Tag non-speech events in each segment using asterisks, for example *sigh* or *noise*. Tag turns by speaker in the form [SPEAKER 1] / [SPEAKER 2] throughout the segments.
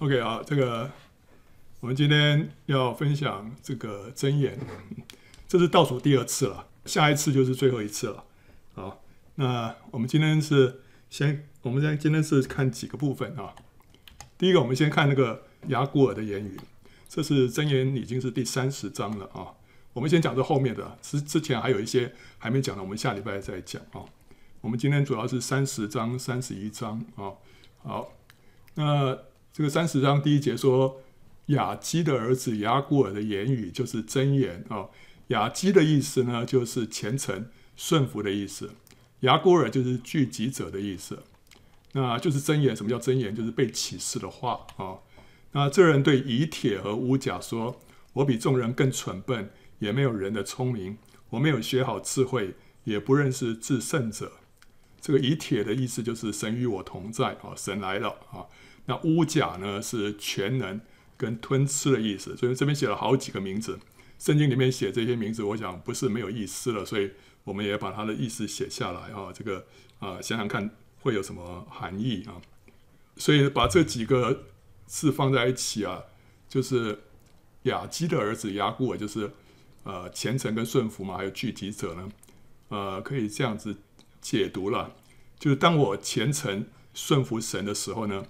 [SPEAKER 1] OK 啊，这个我们今天要分享这个箴言，这是倒数第二次了，下一次就是最后一次了。好，那我们今天是先，我们先今天是看几个部分啊。第一个，我们先看那个雅古尔的言语，这是箴言已经是第三十章了啊。我们先讲这后面的，之之前还有一些还没讲的，我们下礼拜再讲啊。我们今天主要是三十章、三十一章啊。好，那这个三十章第一节说，雅基的儿子雅古尔的言语就是真言啊。雅基的意思呢，就是虔诚顺服的意思；雅古尔就是聚集者的意思。那就是真言。什么叫真言？就是被启示的话啊。那这人对以铁和乌甲说：“我比众人更蠢笨，也没有人的聪明。我没有学好智慧，也不认识至圣者。”这个以铁的意思就是神与我同在啊，神来了啊。那乌甲呢是全能跟吞吃的意思，所以这边写了好几个名字。圣经里面写这些名字，我想不是没有意思了，所以我们也把它的意思写下来啊。这个啊，想想看会有什么含义啊？所以把这几个字放在一起啊，就是雅基的儿子亚古尔，就是呃虔诚跟顺服嘛，还有聚集者呢，呃，可以这样子。解读了，就是当我虔诚顺服神的时候呢，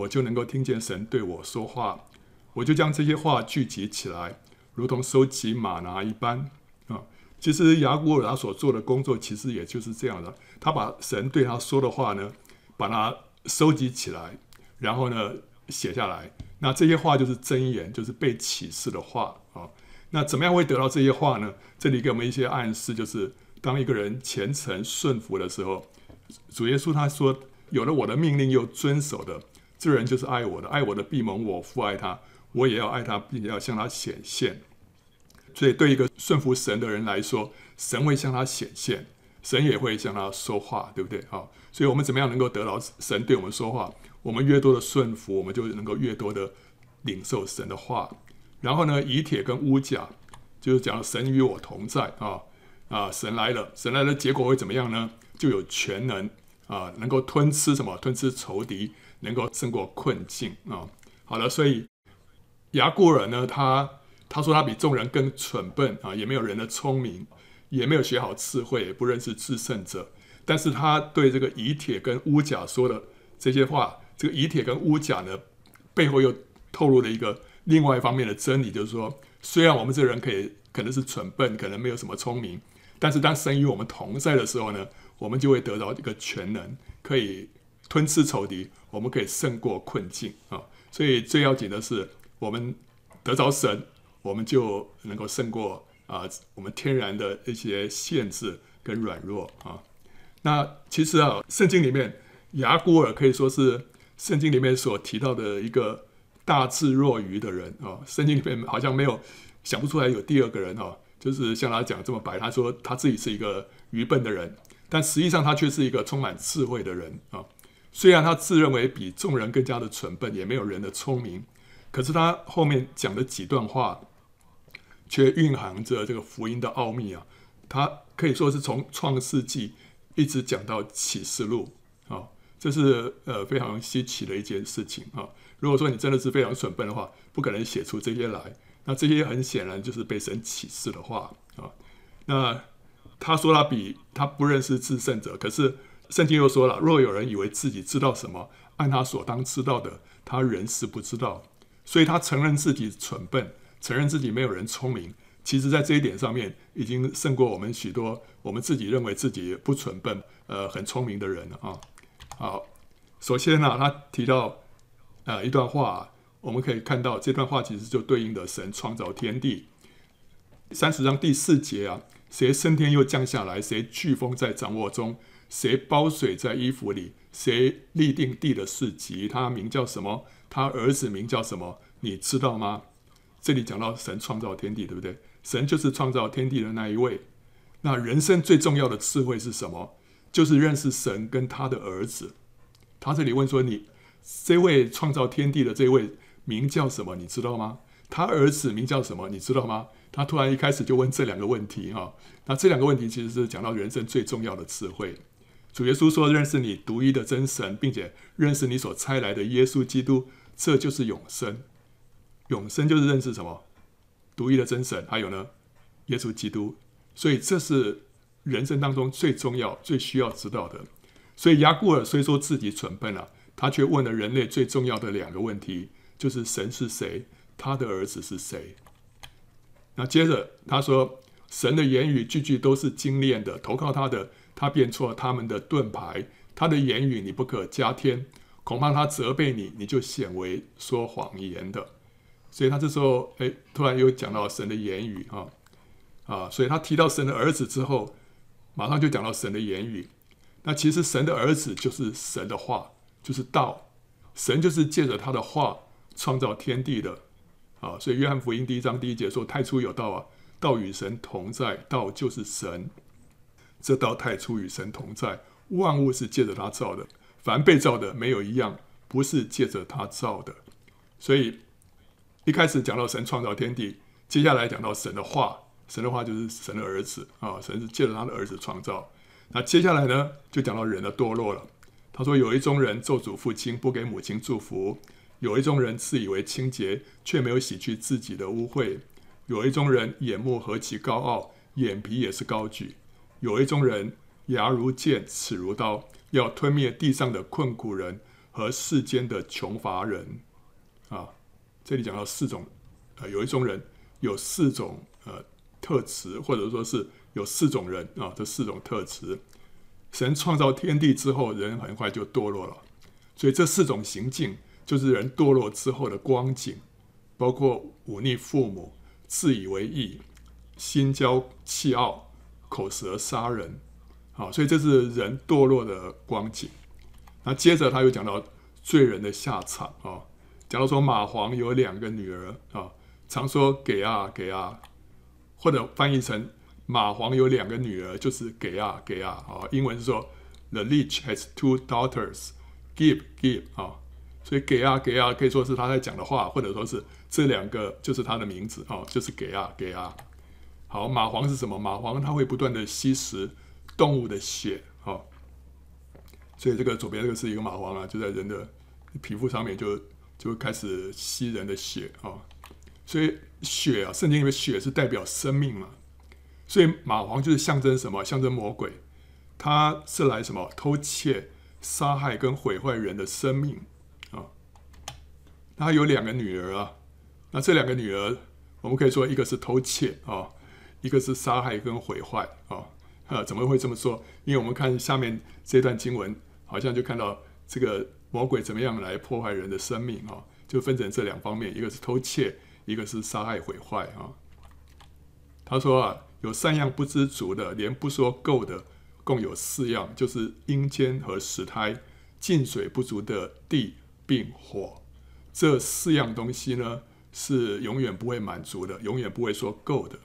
[SPEAKER 1] 我就能够听见神对我说话，我就将这些话聚集起来，如同收集吗哪一般啊。其实亚古尔他所做的工作，其实也就是这样的，他把神对他说的话呢，把它收集起来，然后呢写下来。那这些话就是箴言，就是被启示的话啊。那怎么样会得到这些话呢？这里给我们一些暗示，就是。当一个人虔诚顺服的时候，主耶稣他说：“有了我的命令又遵守的，这人就是爱我的。爱我的必蒙我父爱他，我也要爱他，并且要向他显现。”所以，对一个顺服神的人来说，神会向他显现，神也会向他说话，对不对？好，所以我们怎么样能够得到神对我们说话？我们越多的顺服，我们就能够越多的领受神的话。然后呢，以铁跟乌甲就是讲神与我同在啊。啊，神来了，神来了，结果会怎么样呢？就有全能啊，能够吞吃什么？吞吃仇敌，能够胜过困境啊。好了，所以亚古珥呢，他他说他比众人更蠢笨啊，也没有人的聪明，也没有学好智慧，也不认识制胜者。但是他对这个以铁跟乌甲说的这些话，这个以铁跟乌甲呢，背后又透露了一个另外一方面的真理，就是说，虽然我们这个人可以可能是蠢笨，可能没有什么聪明。但是当神与我们同在的时候呢，我们就会得到一个全能，可以吞吃仇敌，我们可以胜过困境啊。所以最要紧的是，我们得着神，我们就能够胜过啊我们天然的一些限制跟软弱啊。那其实啊，圣经里面雅古尔可以说是圣经里面所提到的一个大智若愚的人啊。圣经里面好像没有想不出来有第二个人啊。就是像他讲这么白，他说他自己是一个愚笨的人，但实际上他却是一个充满智慧的人啊。虽然他自认为比众人更加的蠢笨，也没有人的聪明，可是他后面讲的几段话，却蕴含着这个福音的奥秘啊。他可以说是从创世纪一直讲到启示录啊，这是呃非常稀奇的一件事情啊。如果说你真的是非常蠢笨的话，不可能写出这些来。那这些很显然就是被神启示的话啊。那他说他比他不认识至圣者，可是圣经又说了，若有人以为自己知道什么，按他所当知道的，他仍是不知道。所以他承认自己蠢笨，承认自己没有人聪明。其实，在这一点上面，已经胜过我们许多我们自己认为自己不蠢笨、呃很聪明的人了啊。好，首先呢、他提到呃一段话。我们可以看到这段话其实就对应的神创造天地。三十章第四节啊，谁升天又降下来？谁飓风在掌握中？谁包水在衣服里？谁立定地的四极？他名叫什么？他儿子名叫什么？你知道吗？这里讲到神创造天地，对不对？神就是创造天地的那一位。那人生最重要的智慧是什么？就是认识神跟他的儿子。他这里问说：“你这位创造天地的这位？”名叫什么？你知道吗？他儿子名叫什么？你知道吗？他突然一开始就问这两个问题哈。那这两个问题其实是讲到人生最重要的智慧。主耶稣说：“认识你独一的真神，并且认识你所差来的耶稣基督，这就是永生。永生就是认识什么？独一的真神，还有呢，耶稣基督。所以这是人生当中最重要、最需要知道的。所以亚古尔虽说自己蠢笨了、啊，他却问了人类最重要的两个问题，就是神是谁，他的儿子是谁。那接着他说，神的言语句句都是精炼的，投靠他的，他便做他们的盾牌。他的言语你不可加添，恐怕他责备你，你就显为说谎言的。所以他这时候哎，突然又讲到神的言语啊啊，所以他提到神的儿子之后，马上就讲到神的言语。那其实神的儿子就是神的话，就是道。神就是借着他的话创造天地的啊。所以约翰福音第一章第一节说：“太初有道啊，道与神同在，道就是神。这道太初与神同在。”万物是借着他造的，凡被造的没有一样不是借着他造的。所以一开始讲到神创造天地，接下来讲到神的话，神的话就是神的儿子啊，神是借着他的儿子创造。那接下来呢，就讲到人的堕落了。他说：“有一种人咒诅父亲，不给母亲祝福；有一种人自以为清洁，却没有洗去自己的污秽；有一种人眼目何其高傲，眼皮也是高举；有一种人。”牙如剑，齿如刀，要吞灭地上的困苦人和世间的穷乏人。啊，这里讲到四种，呃，有一种人有四种呃特质，或者说是有四种人啊，这四种特质。神创造天地之后，人很快就堕落了，所以这四种行径就是人堕落之后的光景，包括忤逆父母、自以为意、心骄气傲、口舌杀人。好，所以这是人堕落的光景。那接着他又讲到罪人的下场啊，讲到说蚂黄有两个女儿啊，常说给啊给啊，或者翻译成蚂黄有两个女儿就是给啊给啊啊，英文是说 The leech has two daughters，give give 啊，所以给啊给啊可以说是他在讲的话，或者说是这两个就是他的名字啊，就是给啊给啊。好，蚂蟥是什么？蚂蟥它会不断的吸食。动物的血，哈，所以这个左边这个是一个蚂蟥啊，就在人的皮肤上面就就开始吸人的血啊，所以血啊，圣经里面血是代表生命嘛，所以蚂蟥就是象征什么？象征魔鬼，它是来什么？偷窃、杀害跟毁坏人的生命啊。他有两个女儿啊，那这两个女儿，我们可以说一个是偷窃啊，一个是杀害跟毁坏啊。呃，怎么会这么说？因为我们看下面这段经文，好像就看到这个魔鬼怎么样来破坏人的生命啊，就分成这两方面，一个是偷窃，一个是杀害毁坏啊。他说啊，有三样不知足的，连不说够的，共有四样，就是阴间和死胎，净水不足的地并火。这四样东西呢，是永远不会满足的，永远不会说够的，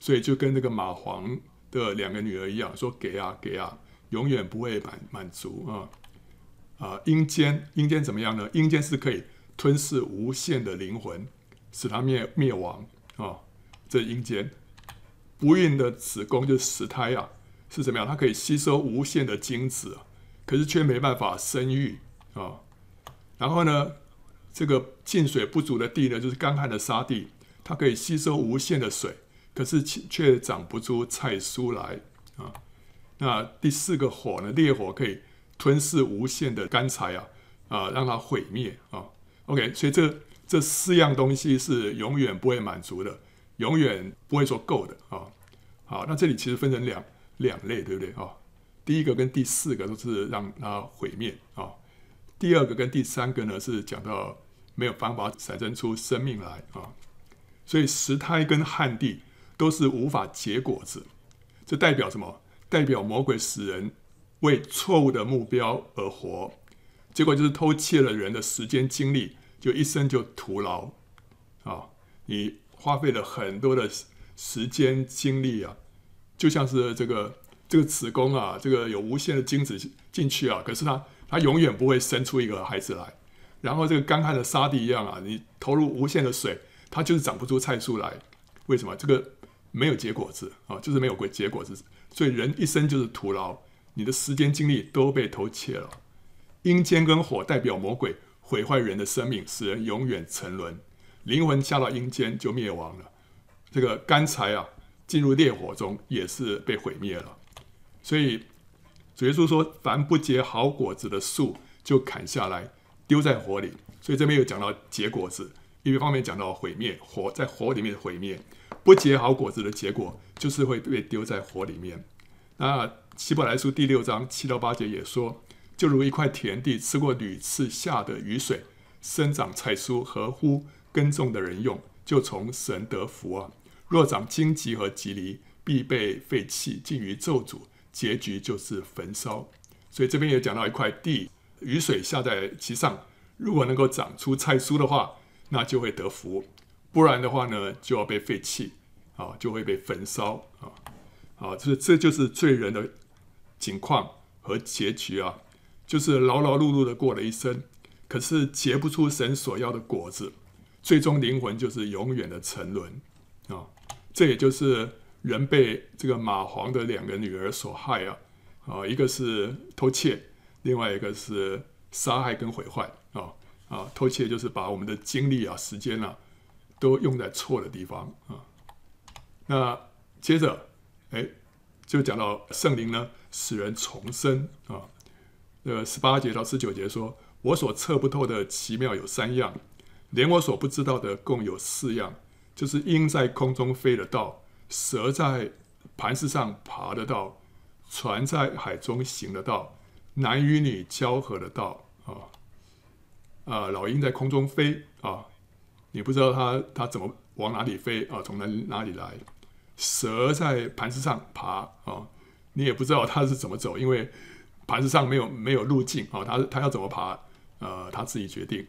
[SPEAKER 1] 所以就跟那个蚂蟥。的两个女儿一样，说给啊给啊，永远不会满满足啊啊！阴间阴间怎么样呢？阴间是可以吞噬无限的灵魂，使它灭灭亡啊！这阴间不孕的子宫就是死胎啊，是怎么样？它可以吸收无限的精子，可是却没办法生育啊！然后呢，这个进水不足的地呢，就是干旱的沙地，它可以吸收无限的水。可是却长不出菜蔬来啊！那第四个火呢？烈火可以吞噬无限的干柴啊啊，让它毁灭啊！OK，所以这这四样东西是永远不会满足的，永远不会说够的啊！好，那这里其实分成两两类，对不对啊？第一个跟第四个都是让它毁灭啊，第二个跟第三个呢是讲到没有办法产生出生命来啊，所以石胎跟旱地。都是无法结果子，这代表什么？代表魔鬼使人为错误的目标而活，结果就是偷窃了人的时间精力，就一生就徒劳啊！你花费了很多的时间精力啊，就像是这个这个子宫啊，这个有无限的精子进去啊，可是它它永远不会生出一个孩子来。然后这个干旱的沙地一样啊，你投入无限的水，它就是长不出菜蔬来。为什么？这个。没有结果子啊，就是没有结结果子，所以人一生就是徒劳，你的时间精力都被偷窃了。阴间跟火代表魔鬼毁坏人的生命，使人永远沉沦，灵魂下到阴间就灭亡了。这个干柴啊，进入烈火中也是被毁灭了。所以主耶稣说，凡不结好果子的树，就砍下来丢在火里。所以这边有讲到结果子，一方面讲到毁灭，火在火里面毁灭，不结好果子的结果就是会被丢在火里面。那希伯来书第六章七到八节也说，就如一块田地，吃过屡次下的雨水，生长菜蔬，合乎耕种的人用，就从神得福啊。若长荆棘和蒺藜，必被废弃，尽于咒诅，结局就是焚烧。所以这边也讲到一块地，雨水下在其上。如果能够长出菜蔬的话，那就会得福；不然的话呢，就要被废弃，啊，就会被焚烧啊，啊，这这就是罪人的境况和结局啊，就是劳劳碌碌的过了一生，可是结不出神所要的果子，最终灵魂就是永远的沉沦啊。这也就是人被这个马黄的两个女儿所害啊，啊，一个是偷窃，另外一个是杀害跟毁坏。啊啊！偷窃就是把我们的精力啊、时间啊，都用在错的地方啊。那接着，哎，就讲到圣灵呢，使人重生啊。呃，十八节到十九节说：“我所测不透的奇妙有三样，连我所不知道的共有四样，就是鹰在空中飞的道，蛇在磐石上爬的道，船在海中行的道，男与女交合的道啊。”啊，老鹰在空中飞啊，你不知道它它怎么往哪里飞啊，从哪哪里来？蛇在磐石上爬啊，你也不知道它是怎么走，因为磐石上没有没有路径啊，它它要怎么爬？呃，它自己决定。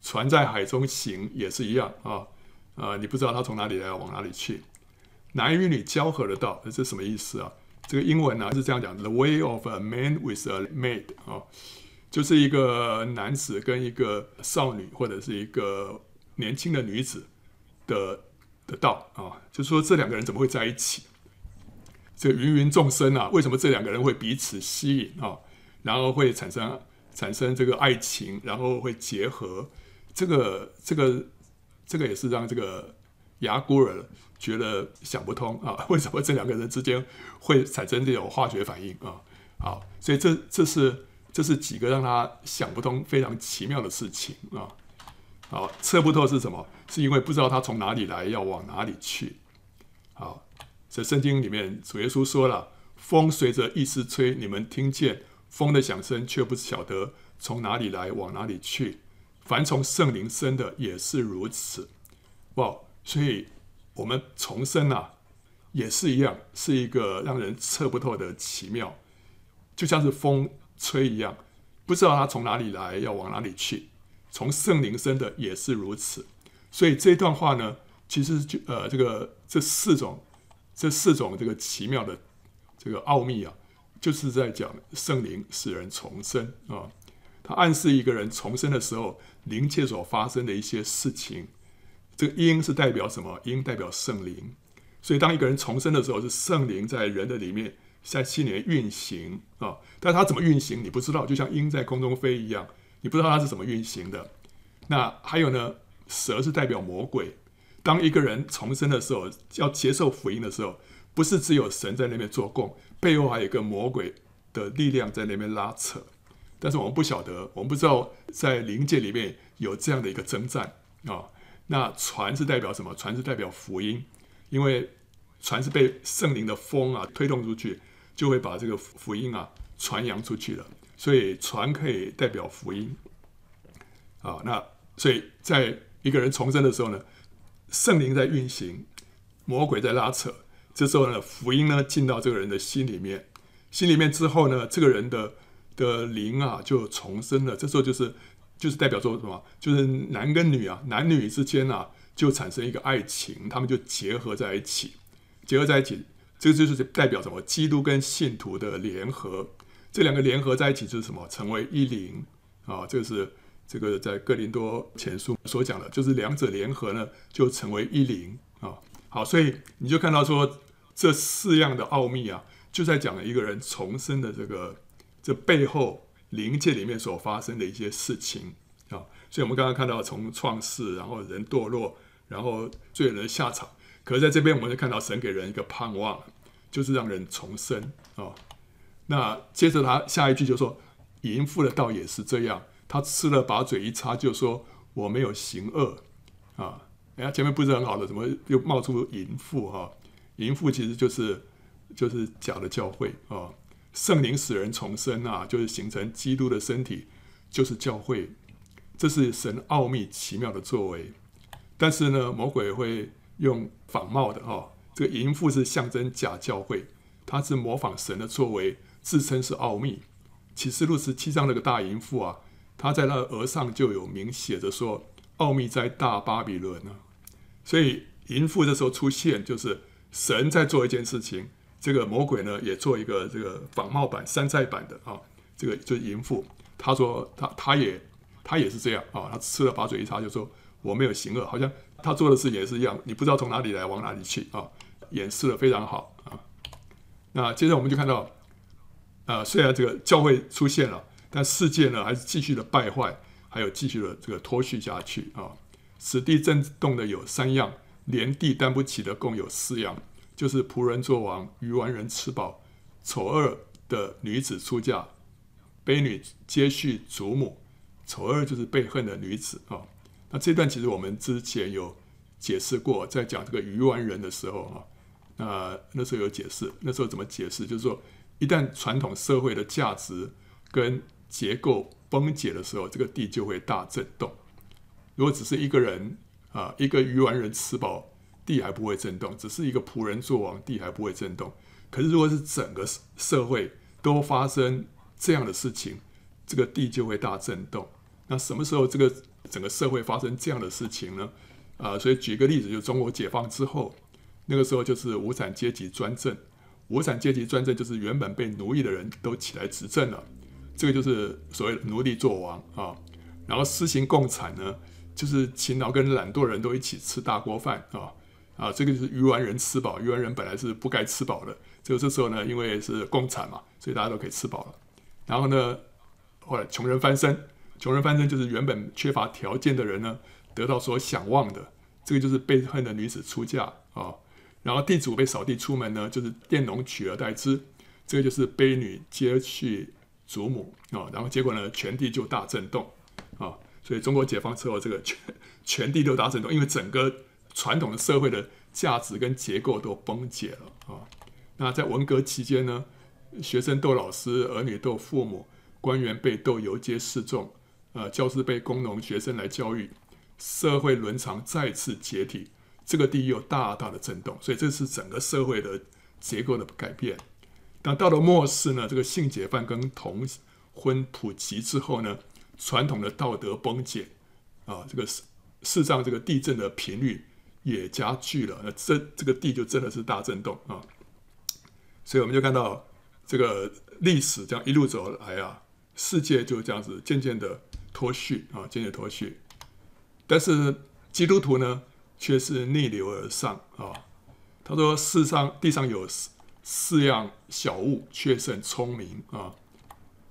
[SPEAKER 1] 船在海中行也是一样啊，啊，你不知道它从哪里来，往哪里去？男与女交合的道，这是什么意思啊？这个英文呢是这样讲：The way of a man with a maid 啊。就是一个男子跟一个少女，或者是一个年轻的女子的的道啊，就是说这两个人怎么会在一起？这芸芸众生啊，为什么这两个人会彼此吸引啊？然后会产生产生这个爱情，然后会结合？这个这个这个也是让这个亚古尔觉得想不通啊，*laughs* 为什么这两个人之间会产生这种化学反应啊？好，所以这这是。这是几个让他想不通、非常奇妙的事情啊！好，测不透是什么？是因为不知道他从哪里来，要往哪里去。好，在圣经里面，主耶稣说了：“风随着意思吹，你们听见风的响声，却不晓得从哪里来，往哪里去。凡从圣灵生的也是如此。”哇！所以我们重生啊，也是一样，是一个让人测不透的奇妙，就像是风。吹一样，不知道他从哪里来，要往哪里去。从圣灵生的也是如此。所以这段话呢，其实就呃，这个这四种这四种这个奇妙的这个奥秘啊，就是在讲圣灵使人重生啊。它暗示一个人重生的时候，灵界所发生的一些事情。这个鹰是代表什么？鹰代表圣灵。所以当一个人重生的时候，是圣灵在人的里面。在心里面运行啊，但是它怎么运行你不知道，就像鹰在空中飞一样，你不知道它是怎么运行的。那还有呢，蛇是代表魔鬼。当一个人重生的时候，要接受福音的时候，不是只有神在那边做工，背后还有一个魔鬼的力量在那边拉扯。但是我们不晓得，我们不知道在灵界里面有这样的一个征战啊。那船是代表什么？船是代表福音，因为船是被圣灵的风啊推动出去。就会把这个福音啊传扬出去了，所以船可以代表福音，啊，那所以在一个人重生的时候呢，圣灵在运行，魔鬼在拉扯，这时候呢，福音呢进到这个人的心里面，心里面之后呢，这个人的的灵啊就重生了，这时候就是就是代表说什么？就是男跟女啊，男女之间啊就产生一个爱情，他们就结合在一起，结合在一起。这个就是代表什么？基督跟信徒的联合，这两个联合在一起就是什么？成为一灵啊！这个是这个在哥林多前书所讲的，就是两者联合呢，就成为一灵啊。好，所以你就看到说，这四样的奥秘啊，就在讲了一个人重生的这个这背后灵界里面所发生的一些事情啊。所以我们刚刚看到从创世，然后人堕落，然后罪人的下场。可是在这边，我们就看到神给人一个盼望，就是让人重生啊。那接着他下一句就说：“淫妇的道也是这样，他吃了，把嘴一擦，就说我没有行恶啊。”哎呀，前面不是很好的，怎么又冒出淫妇哈？淫妇其实就是就是假的教会啊。圣灵使人重生啊，就是形成基督的身体，就是教会。这是神奥秘奇妙的作为。但是呢，魔鬼会用仿冒的哈，这个淫妇是象征假教会，他是模仿神的作为，自称是奥秘。启示录十七章那个大淫妇啊，他在那额上就有明写着说：“奥秘在大巴比伦呢。”所以淫妇这时候出现，就是神在做一件事情。这个魔鬼呢，也做一个这个仿冒版、山寨版的啊。这个就是淫妇，他说他他也他也是这样啊。他吃了把嘴一擦，就说我没有行恶，好像他做的事也是一样。你不知道从哪里来，往哪里去啊？掩饰的非常好啊。那接着我们就看到，啊，虽然这个教会出现了，但世界呢还是继续的败坏，还有继续的这个脱序下去啊。此地震动的有三样，连地担不起的共有四样，就是仆人作王，愚顽人吃饱，丑恶的女子出嫁，婢女接续祖母。丑恶就是被恨的女子啊。那这段其实我们之前有解释过，在讲这个愚顽人的时候啊，那那时候有解释，那时候怎么解释？就是说，一旦传统社会的价值跟结构崩解的时候，这个地就会大震动。如果只是一个人啊，一个鱼丸人吃饱，地还不会震动；只是一个仆人做王，地还不会震动。可是如果是整个社会都发生这样的事情，这个地就会大震动。那什么时候这个整个社会发生这样的事情呢？啊，所以举个例子，就中国解放之后，那个时候就是无产阶级专政。无产阶级专政就是原本被奴役的人都起来执政了，这个就是所谓奴隶作王啊。然后施行共产呢？就是勤劳跟懒惰人都一起吃大锅饭啊啊，这个就是愚顽人吃饱，愚顽人本来是不该吃饱的，这个这时候呢，因为是共产嘛，所以大家都可以吃饱了。然后呢，后来穷人翻身，穷人翻身就是原本缺乏条件的人呢，得到所想望的，这个就是被恨的女子出嫁啊。然后地主被扫地出门呢，就是佃农取而代之，这个就是卑女接续祖母啊。然后结果呢，全地就大震动啊。所以中国解放之后，这个全全地都大震动，因为整个传统的社会的价值跟结构都崩解了啊。那在文革期间呢，学生斗老师，儿女斗父母，官员被斗游街示众，呃，教师被工农学生来教育，社会伦常再次解体，这个地又大大的震动。所以这是整个社会的结构的改变。但到了末世呢，这个性解放跟同婚普及之后呢，传统的道德崩解，啊，这个世世上这个地震的频率也加剧了，那这这个地就真的是大震动啊！所以我们就看到这个历史这样一路走来啊，世界就这样子渐渐的脱序啊，渐渐脱序。但是基督徒呢，却是逆流而上啊。他说：“世上地上有四四样小物，却甚聪明啊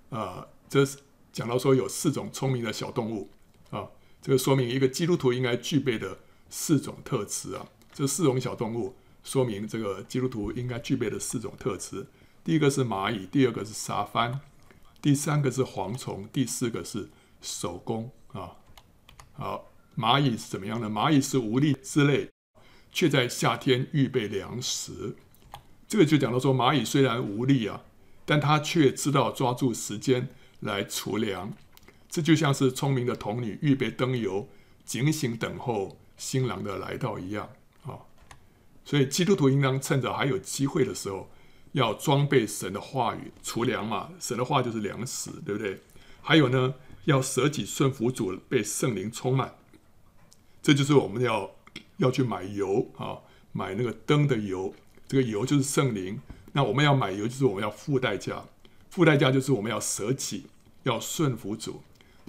[SPEAKER 1] 啊！”这是。讲到说有四种聪明的小动物啊，这个说明一个基督徒应该具备的四种特质啊。这四种小动物说明这个基督徒应该具备的四种特质。第一个是蚂蚁，第二个是沙番，第三个是蝗虫，第四个是守宫啊。好，蚂蚁是怎么样呢？蚂蚁是无力之类，却在夏天预备粮食。这个就讲到说，蚂蚁虽然无力啊，但它却知道抓住时间。来储粮，这就像是聪明的童女预备灯油，警醒等候新郎的来到一样啊。所以基督徒应当趁着还有机会的时候，要装备神的话语，储粮嘛。神的话就是粮食，对不对？还有呢，要舍己顺服主，被圣灵充满。这就是我们要要去买油啊，买那个灯的油。这个油就是圣灵。那我们要买油，就是我们要付代价，付代价就是我们要舍己。要顺服主，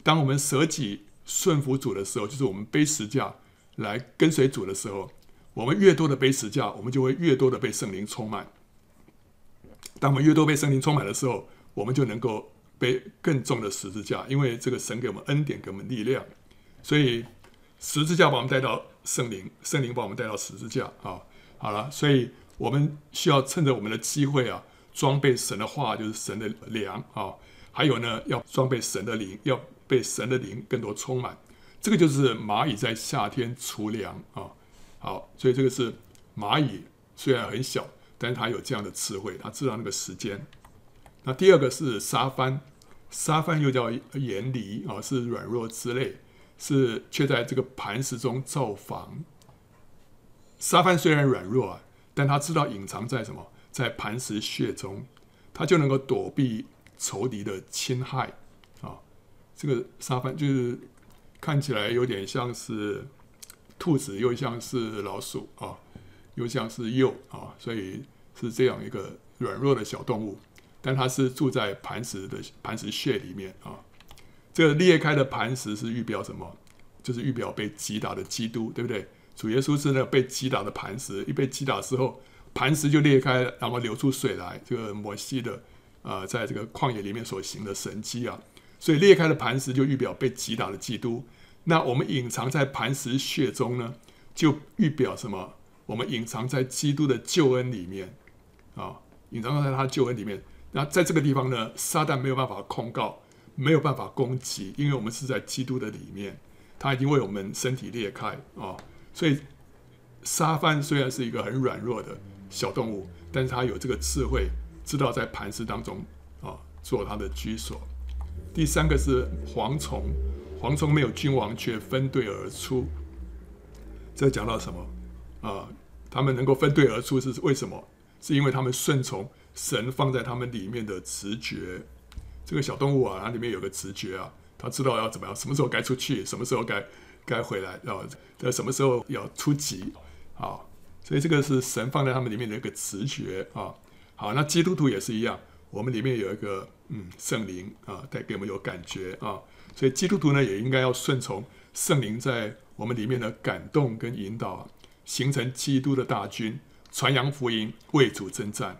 [SPEAKER 1] 当我们舍己顺服主的时候，就是我们背十架来跟随主的时候，我们越多的背十架，我们就会越多的被圣灵充满。当我们越多被圣灵充满的时候，我们就能够背更重的十字架，因为这个神给我们恩典，给我们力量，所以十字架把我们带到圣灵，圣灵把我们带到十字架啊。好了，所以我们需要趁着我们的机会啊，装备神的话，就是神的粮啊，还有呢，要装备神的灵，要被神的灵更多充满。这个就是蚂蚁在夏天储粮啊。好，所以这个是蚂蚁，虽然很小，但是它有这样的智慧，它知道那个时间。那第二个是沙帆，沙帆又叫盐藜啊，是软弱之类，是却在这个磐石中造房。沙番虽然软弱啊，但他知道隐藏在什么，在磐石穴中，他就能够躲避仇敌的侵害啊。这个沙番就是看起来有点像是兔子，又像是老鼠啊，又像是鼬啊，所以是这样一个软弱的小动物。但它是住在磐石的磐石穴里面啊。这个裂开的磐石是预表什么？就是预表被击打的基督，对不对？主耶稣是那被击打的磐石，一被击打之后，磐石就裂开了，然后流出水来。这个摩西的啊、在这个旷野里面所行的神迹啊，所以裂开的磐石就预表被击打的基督。那我们隐藏在磐石穴中呢，就预表什么？我们隐藏在基督的救恩里面啊，隐藏在他的救恩里面。那在这个地方呢，撒旦没有办法控告，没有办法攻击，因为我们是在基督的里面，他已经为我们身体裂开啊、所以沙番虽然是一个很软弱的小动物，但是它有这个智慧，知道在磐石当中啊、做它的居所。第三个是蝗虫，蝗虫没有君王，却分队而出。这讲到什么啊？他们能够分队而出是为什么？是因为他们顺从。神放在他们里面的直觉，这个小动物啊，它里面有个直觉啊，它知道要怎么样，什么时候该出去，什么时候该该回来，啊在什么时候要出击啊？所以这个是神放在他们里面的一个直觉啊。好，那基督徒也是一样，我们里面有一个嗯圣灵啊，带给我们有感觉啊。所以基督徒呢，也应该要顺从圣灵在我们里面的感动跟引导，形成基督的大军，传扬福音，为主征战。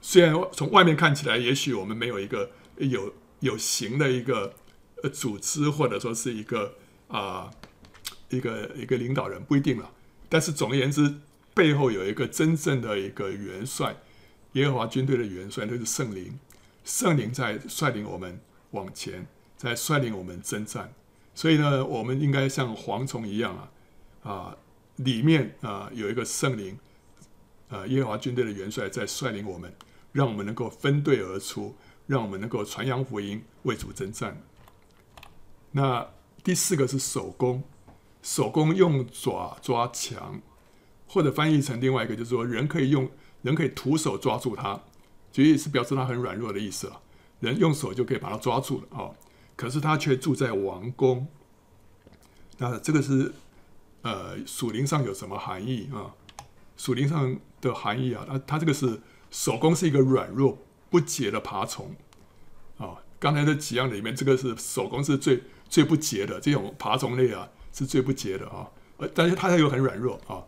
[SPEAKER 1] 虽然从外面看起来，也许我们没有一个有有形的一个呃组织，或者说是一个啊、一个一个领导人，不一定了。但是总而言之，背后有一个真正的一个元帅，耶和华军队的元帅，就是圣灵。圣灵在率领我们往前，在率领我们征战。所以呢，我们应该像蝗虫一样啊啊，里面啊有一个圣灵，啊耶和华军队的元帅在率领我们。让我们能够分队而出，让我们能够传扬福音，为主征战。那第四个是守宫，守宫用爪抓墙，或者翻译成另外一个，就是说人可以用人可以徒手抓住它，其实是表示他很软弱的意思了。人用手就可以把它抓住了哦，可是他却住在王宫。那这个是呃属灵上有什么含义啊？属灵上的含义啊，那它这个是。守宫是一个软弱不洁的爬虫啊，刚才这几样里面，这个是手工是最最不洁的这种爬虫类啊，是最不洁的啊。呃但是它又很软弱啊，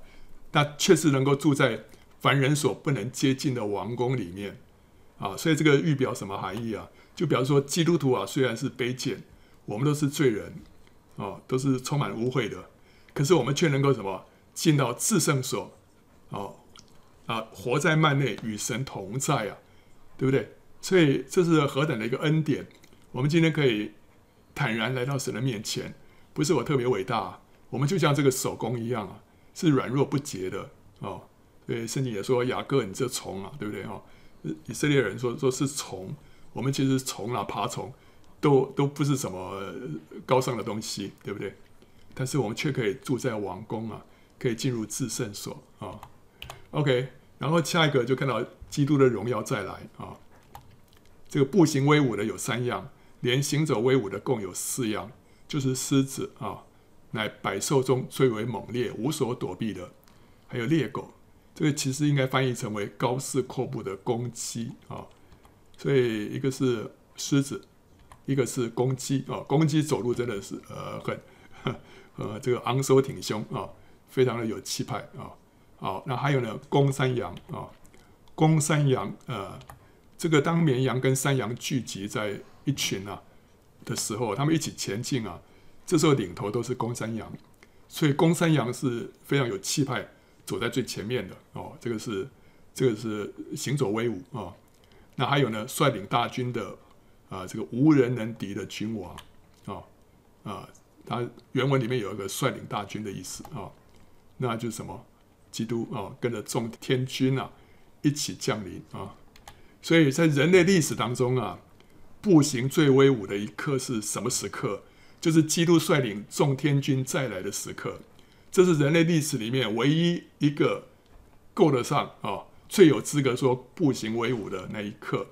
[SPEAKER 1] 但确实能够住在凡人所不能接近的王宫里面啊。所以这个预表什么含义啊？就表示说，基督徒啊，虽然是卑贱，我们都是罪人啊，都是充满污秽的，可是我们却能够什么进到至圣所啊。啊，活在幔内，与神同在啊，对不对？所以这是何等的一个恩典！我们今天可以坦然来到神的面前，不是我特别伟大，我们就像这个手工一样啊，是软弱不洁的哦。对，圣经也说雅各，你这虫啊，对不对哦？以色列人说说是虫，我们其实虫啊，爬虫都都不是什么高尚的东西，对不对？但是我们却可以住在王宫啊，可以进入至圣所啊。OK。然后下一个就看到基督的荣耀再来啊！这个步行威武的有三样，连行走威武的共有四样，就是狮子啊，乃百兽中最为猛烈、无所躲避的；还有猎狗，这个其实应该翻译成为高势阔步的公鸡啊。所以一个是狮子，一个是公鸡啊。公鸡走路真的是呃很 *laughs* 呃这个昂首挺胸啊，非常的有气派啊。好，那还有呢？公山羊啊，公山羊，呃，这个当绵羊跟山羊聚集在一群啊的时候，他们一起前进啊，这时候领头都是公山羊，所以公山羊是非常有气派，走在最前面的哦。这个是这个是行走威武啊。那还有呢，率领大军的啊，这个无人能敌的君王啊啊，他原文里面有一个率领大军的意思啊，那就是什么？基督啊，跟着众天军啊一起降临啊。所以在人类历史当中啊，步行最威武的一刻是什么时刻？就是基督率领众天军再来的时刻。这是人类历史里面唯一一个够得上啊。最有资格说步行威武的那一刻，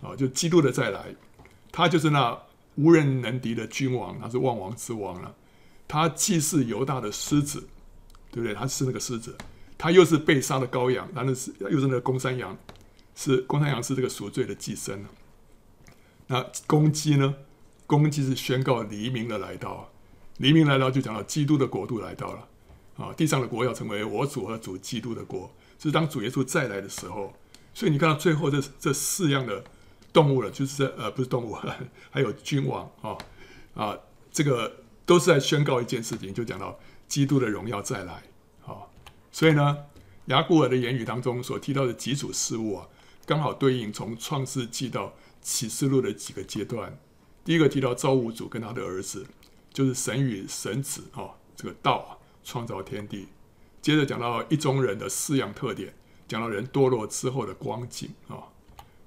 [SPEAKER 1] 啊，就基督的再来，他就是那无人能敌的君王，他是万王之王了。他既是犹大的狮子，对不对？他是那个狮子，他又是被杀的羔羊，他那是又是那个公山羊，是公山羊是这个赎罪的祭牲。那公鸡呢？公鸡是宣告黎明的来到，黎明来到就讲到基督的国度来到了，啊，地上的国要成为我主和主基督的国。是当主耶稣再来的时候，所以你看到最后这这四样的动物了，就是呃不是动物，*laughs* 还有君王啊啊，这个都是在宣告一件事情，就讲到基督的荣耀再来。所以呢，雅古尔的言语当中所提到的几组事物啊，刚好对应从创世纪到启示录的几个阶段。第一个提到造物主跟他的儿子，就是神与神子啊，这个道创造天地。接着讲到一中人的四样特点，讲到人堕落之后的光景啊，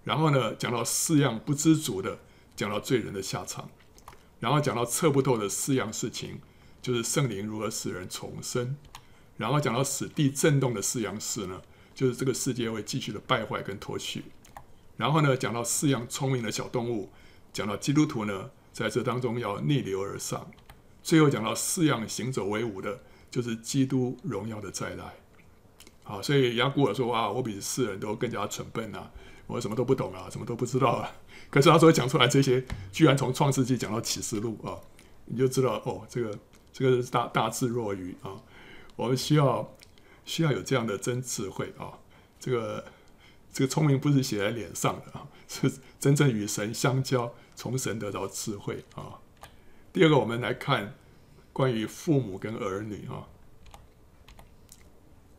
[SPEAKER 1] 然后呢，讲到四样不知足的，讲到罪人的下场，然后讲到测不透的四样事情，就是圣灵如何使人重生，然后讲到使地震动的四样事呢，就是这个世界会继续的败坏跟脱去，然后呢，讲到四样聪明的小动物，讲到基督徒呢在这当中要逆流而上，最后讲到四样行走威武的。就是基督荣耀的再来，好，所以雅古尔说啊，我比世人都更加蠢笨啊，我什么都不懂啊，什么都不知道啊。可是他说讲出来这些，居然从创世纪讲到启示录啊，你就知道哦，这个这个是大大智若愚啊。我们需要需要有这样的真智慧啊，这个这个聪明不是写在脸上的啊，*laughs* 是真正与神相交，从神得到智慧啊。第二个，我们来看。关于父母跟儿女啊，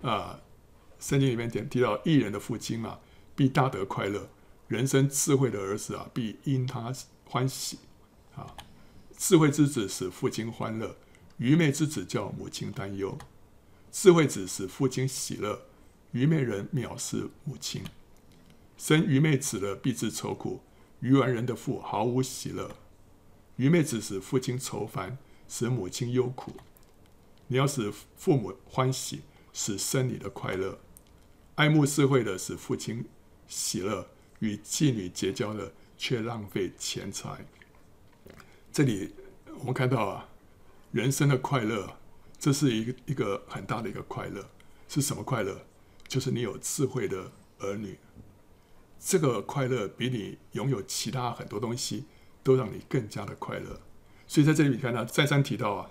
[SPEAKER 1] 啊，圣经里面点提到义人的父亲啊，必大得快乐；人生智慧的儿子啊，必因他欢喜啊。智慧之子使父亲欢乐，愚昧之子叫母亲担忧。智慧子使父亲喜乐，愚昧人藐视母亲。生愚昧子的必致愁苦，愚顽人的父毫无喜乐。愚昧子使父亲愁烦。使母亲忧苦，你要使父母欢喜，使生你的快乐；爱慕智慧的，使父亲喜乐；与妓女结交的，却浪费钱财。这里我们看到啊，人生的快乐，这是一个一个很大的一个快乐。是什么快乐？就是你有智慧的儿女。这个快乐比你拥有其他很多东西，都让你更加的快乐。所以在这里你看他再三提到啊，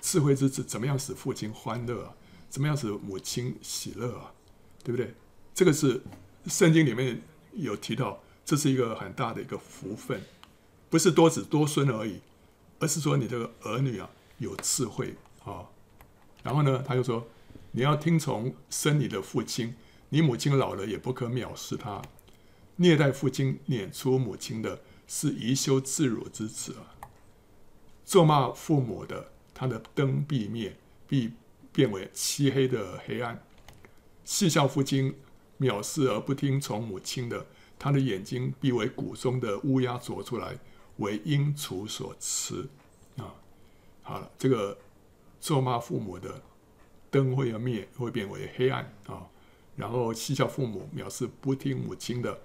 [SPEAKER 1] 智慧之子怎么样使父亲欢乐啊？怎么样使母亲喜乐啊？对不对？这个是圣经里面有提到，这是一个很大的一个福分，不是多子多孙而已，而是说你这个儿女啊有智慧啊。然后呢，他就说你要听从生你的父亲，你母亲老了也不可藐视他。虐待父亲、撵出母亲的，是贻羞自辱之子啊。咒骂父母的，他的灯必灭，必变为漆黑的黑暗；戏笑父亲，藐视而不听从母亲的，他的眼睛必为谷中的乌鸦啄出来，为鹰雏所吃。啊，好了，这个咒骂父母的灯会要灭，会变为黑暗啊。然后嬉笑父母，藐视不听母亲的，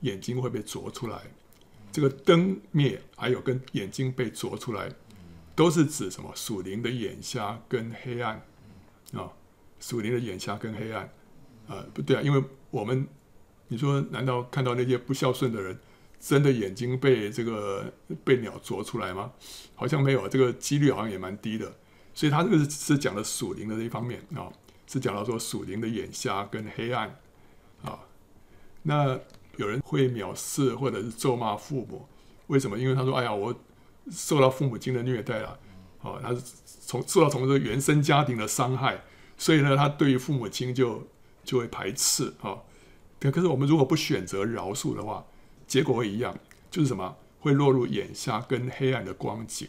[SPEAKER 1] 眼睛会被啄出来。这个灯灭，还有跟眼睛被啄出来。都是指什么？属灵的眼瞎跟黑暗啊，属灵的眼瞎跟黑暗啊，不对啊，因为我们你说，难道看到那些不孝顺的人，真的眼睛被这个被鸟啄出来吗？好像没有，这个几率好像也蛮低的。所以他这个是是讲的属灵的这一方面啊，是讲到说属灵的眼瞎跟黑暗啊。那有人会藐视或者是咒骂父母，为什么？因为他说：“哎呀，我受到父母亲的虐待了，哦，他是从受到从这原生家庭的伤害，所以呢，他对于父母亲就就会排斥啊。可可是我们如果不选择饶恕的话，结果会一样，就是什么？会落入眼瞎跟黑暗的光景。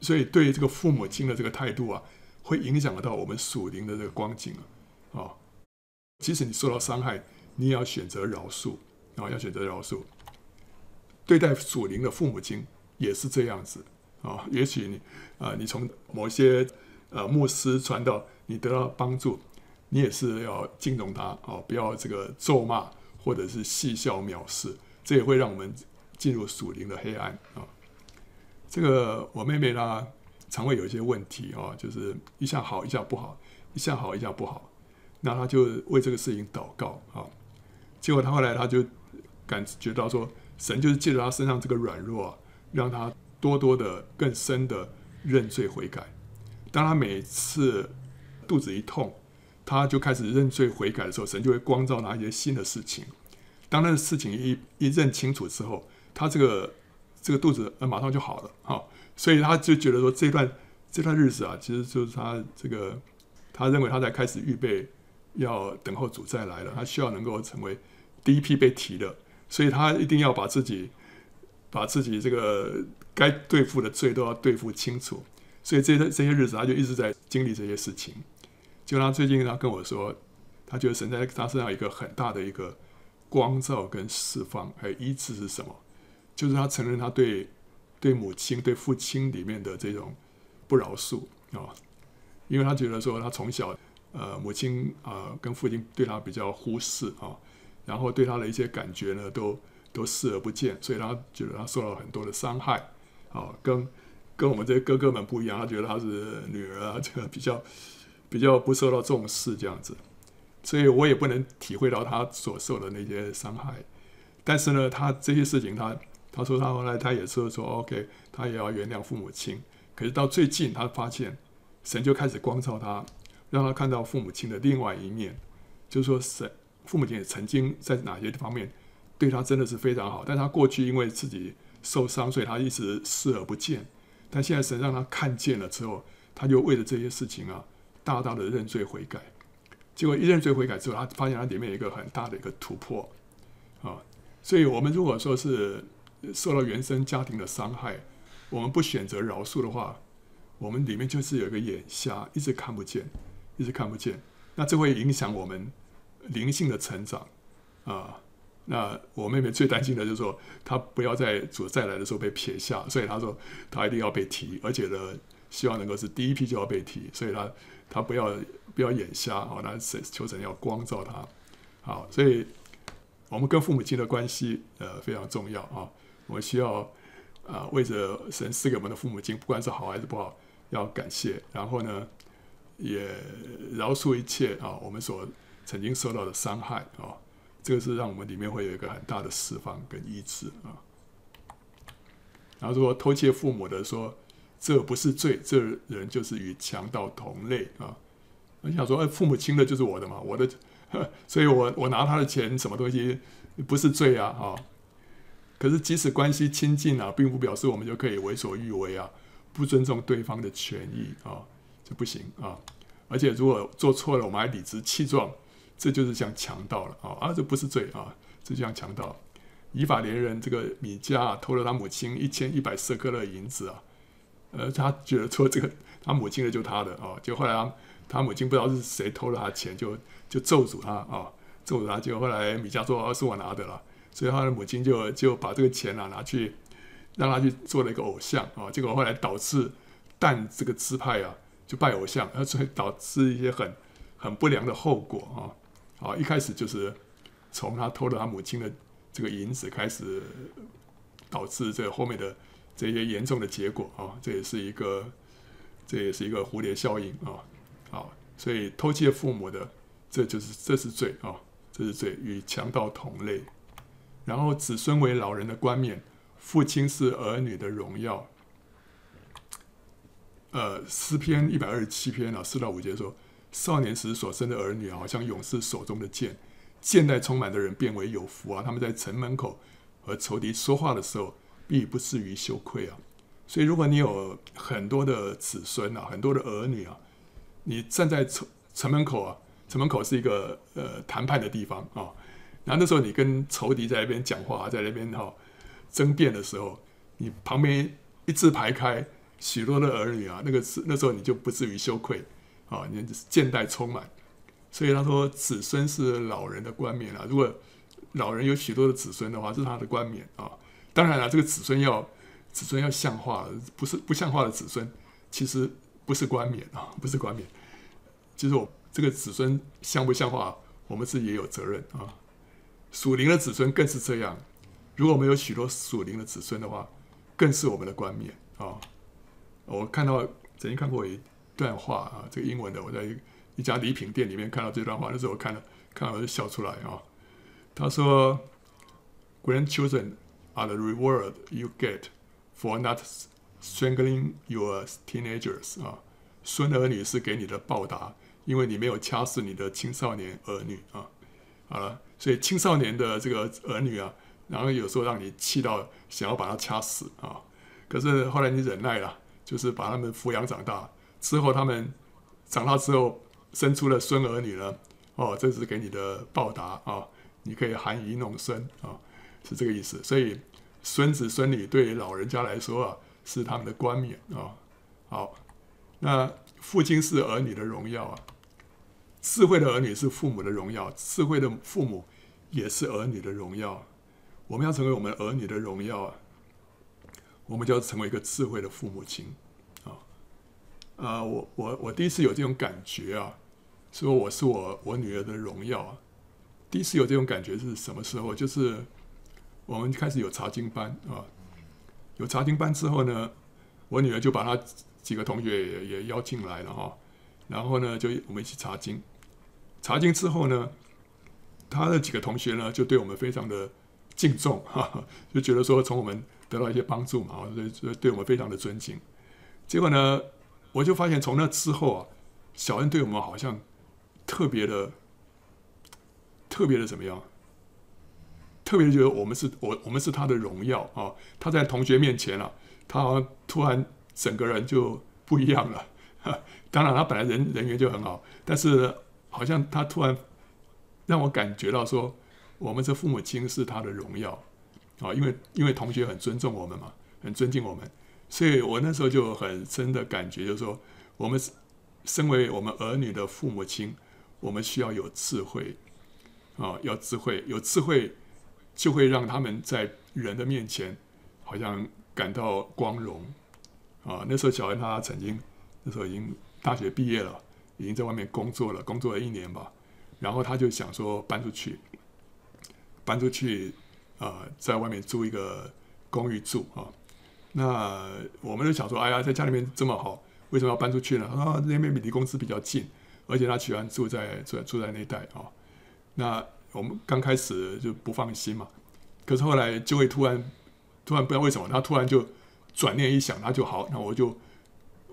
[SPEAKER 1] 所以对于这个父母亲的这个态度啊，会影响到我们属灵的这个光景啊。啊，即使你受到伤害，你也要选择饶恕啊，要选择饶恕。对待属灵的父母亲也是这样子啊，也许你啊、你从某些呃牧师传道，你得到帮助，你也是要敬重他啊，不要这个咒骂或者是戏笑藐视，这也会让我们进入属灵的黑暗啊。这个我妹妹呢，常会有一些问题啊，就是一下好一下不好，一下好一下不好，那她就为这个事情祷告啊，结果她后来她就感觉到说。神就是借着她身上这个软弱，让她多多的、更深的认罪悔改。当她每次肚子一痛，她就开始认罪悔改的时候，神就会光照她一些新的事情。当那个事情一一认清楚之后，她这个这个肚子呃马上就好了啊。所以他就觉得说，这段这段日子啊，其实就是他这个他认为他在开始预备要等候主再来了，他需要能够成为第一批被提的。所以他一定要把自己，把自己这个该对付的罪都要对付清楚。所以这些这些日子，他就一直在经历这些事情。就他最近他跟我说，他觉得神在他身上有一个很大的一个光照跟释放，还有医治是什么？就是他承认他对对母亲、对父亲里面的这种不饶恕啊，因为他觉得说他从小呃母亲啊跟父亲对他比较忽视啊。然后对他的一些感觉呢，都都视而不见，所以他觉得他受到很多的伤害，啊，跟跟我们这些哥哥们不一样，他觉得他是女儿啊，这个比较比较不受到重视这样子，所以我也不能体会到他所受的那些伤害，但是呢，他这些事情他，他说他后来他也说说 OK，他也要原谅父母亲，可是到最近他发现神就开始光照他，让他看到父母亲的另外一面，就是说神。父母亲也曾经在哪些方面对他真的是非常好，但他过去因为自己受伤，所以他一直视而不见。但现在神让他看见了之后，他就为了这些事情啊，大大的认罪悔改。结果一认罪悔改之后，他发现他里面有一个很大的一个突破啊。所以，我们如果说是受到原生家庭的伤害，我们不选择饶恕的话，我们里面就是有一个眼瞎，一直看不见，一直看不见。那这会影响我们。灵性的成长，啊，那我妹妹最担心的就是说，她不要在主再来的时候被撇下，所以她说她一定要被提，而且呢，希望能够是第一批就要被提，所以她她不要不要眼瞎啊，那神求神要光照她，好，所以我们跟父母亲的关系呃非常重要啊，我需要啊为着神赐给我们的父母亲，不管是好还是不好，要感谢，然后呢也饶恕一切啊我们所。曾经受到的伤害啊，这个是让我们里面会有一个很大的释放跟医治啊。然后说偷窃父母的说，这不是罪，这人就是与强盗同类啊。我想说，哎，父母亲的就是我的嘛，我的，*laughs* 所以我我拿他的钱，什么东西不是罪啊啊。可是即使关系亲近啊，并不表示我们就可以为所欲为啊，不尊重对方的权益啊，就不行啊。而且如果做错了，我们还理直气壮。这就是像强盗了啊！啊，这不是罪啊，这就像强盗。以法连人这个米迦、偷了他母亲一千一百舍客勒银子啊，呃，他觉得说这个他母亲的就他的啊，就后来他，他母亲不知道是谁偷了他钱，就就咒诅他啊，咒诅他。结果后来米迦说：“，是我拿的了。”所以他的母亲就就把这个钱啊拿去让他去做了一个偶像啊，结果后来导致但这个支派啊就拜偶像，而所以导致一些很很不良的后果啊。啊，一开始就是从他偷了他母亲的这个银子开始，导致这后面的这些严重的结果啊，这也是一个，这也是一个蝴蝶效应啊，啊，所以偷窃父母的，这就是这是罪啊，这是罪，与强盗同类。然后子孙为老人的冠冕，父亲是儿女的荣耀。呃，诗篇一百二十七篇啊，四到五节说。少年时所生的儿女，好像勇士手中的剑。箭袋充满的人变为有福啊！他们在城门口和仇敌说话的时候，必不至于羞愧啊。所以，如果你有很多的子孙啊，很多的儿女啊，你站在城城门口啊，城门口是一个呃谈判的地方啊。然后那时候你跟仇敌在那边讲话，在那边哈、争辩的时候，你旁边一字排开许多的儿女啊，那个是那时候你就不至于羞愧啊，你箭袋充满。所以他说，子孙是老人的冠冕啊。如果老人有许多的子孙的话，这是他的冠冕啊。当然了，这个子孙要子孙要像话，不是不像话的子孙，其实不是冠冕啊，不是冠冕。其实我这个子孙像不像话，我们自己也有责任啊。属灵的子孙更是这样。如果我们有许多属灵的子孙的话，更是我们的冠冕啊。我看到曾经看过一段话啊，这个英文的，我在一家礼品店里面看到这段话，那时候我看了，看了我就笑出来啊。他说：“Grandchildren are the reward you get for not strangling your teenagers。”啊，孙儿女是给你的报答，因为你没有掐死你的青少年儿女啊。好了。所以青少年的这个儿女啊，然后有时候让你气到想要把他掐死啊，可是后来你忍耐了，就是把他们抚养长大之后，他们长大之后生出了孙儿女了，哦，这是给你的报答啊，你可以含饴弄孙啊，是这个意思。所以孙子孙女对老人家来说啊，是他们的冠冕啊。好，那父亲是儿女的荣耀啊。智慧的儿女是父母的荣耀，智慧的父母也是儿女的荣耀。我们要成为我们儿女的荣耀啊，我们就要成为一个智慧的父母亲啊。啊，我我我第一次有这种感觉啊，说我是我我女儿的荣耀啊。第一次有这种感觉是什么时候？就是我们开始有查经班啊，有查经班之后呢，我女儿就把她几个同学也也邀进来了哈。然后呢，就我们一起查经。查经之后呢，他的几个同学呢，就对我们非常的敬重，哈，*laughs* 就觉得说从我们得到一些帮助嘛，对我们非常的尊敬。结果呢，我就发现从那之后啊，小恩对我们好像特别的、特别的怎么样？特别觉得我们是我我们是他的荣耀啊！他在同学面前啊，他突然整个人就不一样了。当然，他本来人人缘就很好，但是好像他突然让我感觉到说，我们这父母亲是他的荣耀啊，因为因为同学很尊重我们嘛，很尊敬我们，所以我那时候就很深的感觉，就是说，我们身为我们儿女的父母亲，我们需要有智慧啊，要智慧，有智慧就会让他们在人的面前好像感到光荣啊。那时候小恩他曾经。那时候已经大学毕业了，已经在外面工作了，工作了一年吧。然后他就想说搬出去，搬出去，啊、呃，在外面租一个公寓住啊。那我们就想说，哎呀，在家里面这么好，为什么要搬出去呢？啊，那边离公司比较近，而且他喜欢住在住在住在那带啊。那我们刚开始就不放心嘛，可是后来就会突然突然不知道为什么，他突然就转念一想，他就好，那我就。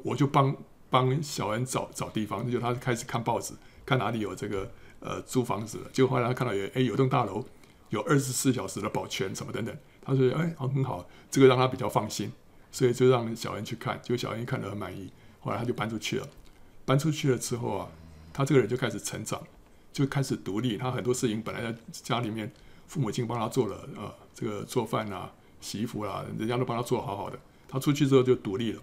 [SPEAKER 1] 我就帮帮小恩找找地方，就他开始看报纸，看哪里有这个呃租房子。结果后来他看到有哎有栋大楼，有二十四小时的保全什么等等，他说哎好很好，这个让他比较放心，所以就让小恩去看。结果小恩看得很满意，后来他就搬出去了。搬出去了之后啊，他这个人就开始成长，就开始独立。他很多事情本来在家里面父母亲帮他做了啊、呃，这个做饭啊、洗衣服啊，人家都帮他做好好的。他出去之后就独立了。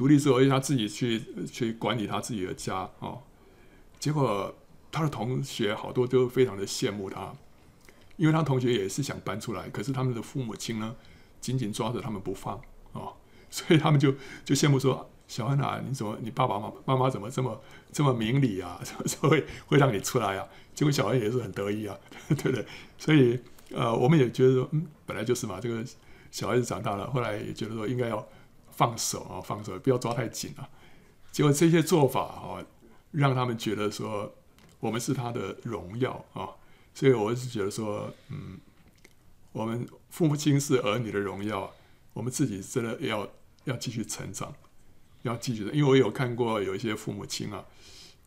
[SPEAKER 1] 独立之后，因为他自己去去管理他自己的家哦，结果他的同学好多都非常的羡慕他，因为他同学也是想搬出来，可是他们的父母亲呢，紧紧抓着他们不放哦，*laughs* 所以他们就就羡慕说：“小恩啊，你怎么你爸爸妈妈妈怎么这么这么明理啊？*laughs* 怎么会会让你出来啊？”结果小恩也是很得意啊，*laughs* 对不对？所以呃，我们也觉得说，嗯，本来就是嘛，这个小孩子长大了，后来也觉得说应该要。放手啊，放手，不要抓太紧啊。结果这些做法啊，让他们觉得说我们是他的荣耀啊。所以我是觉得说，嗯，我们父母亲是儿女的荣耀，我们自己真的要要继续成长，要继续。因为我有看过有一些父母亲啊，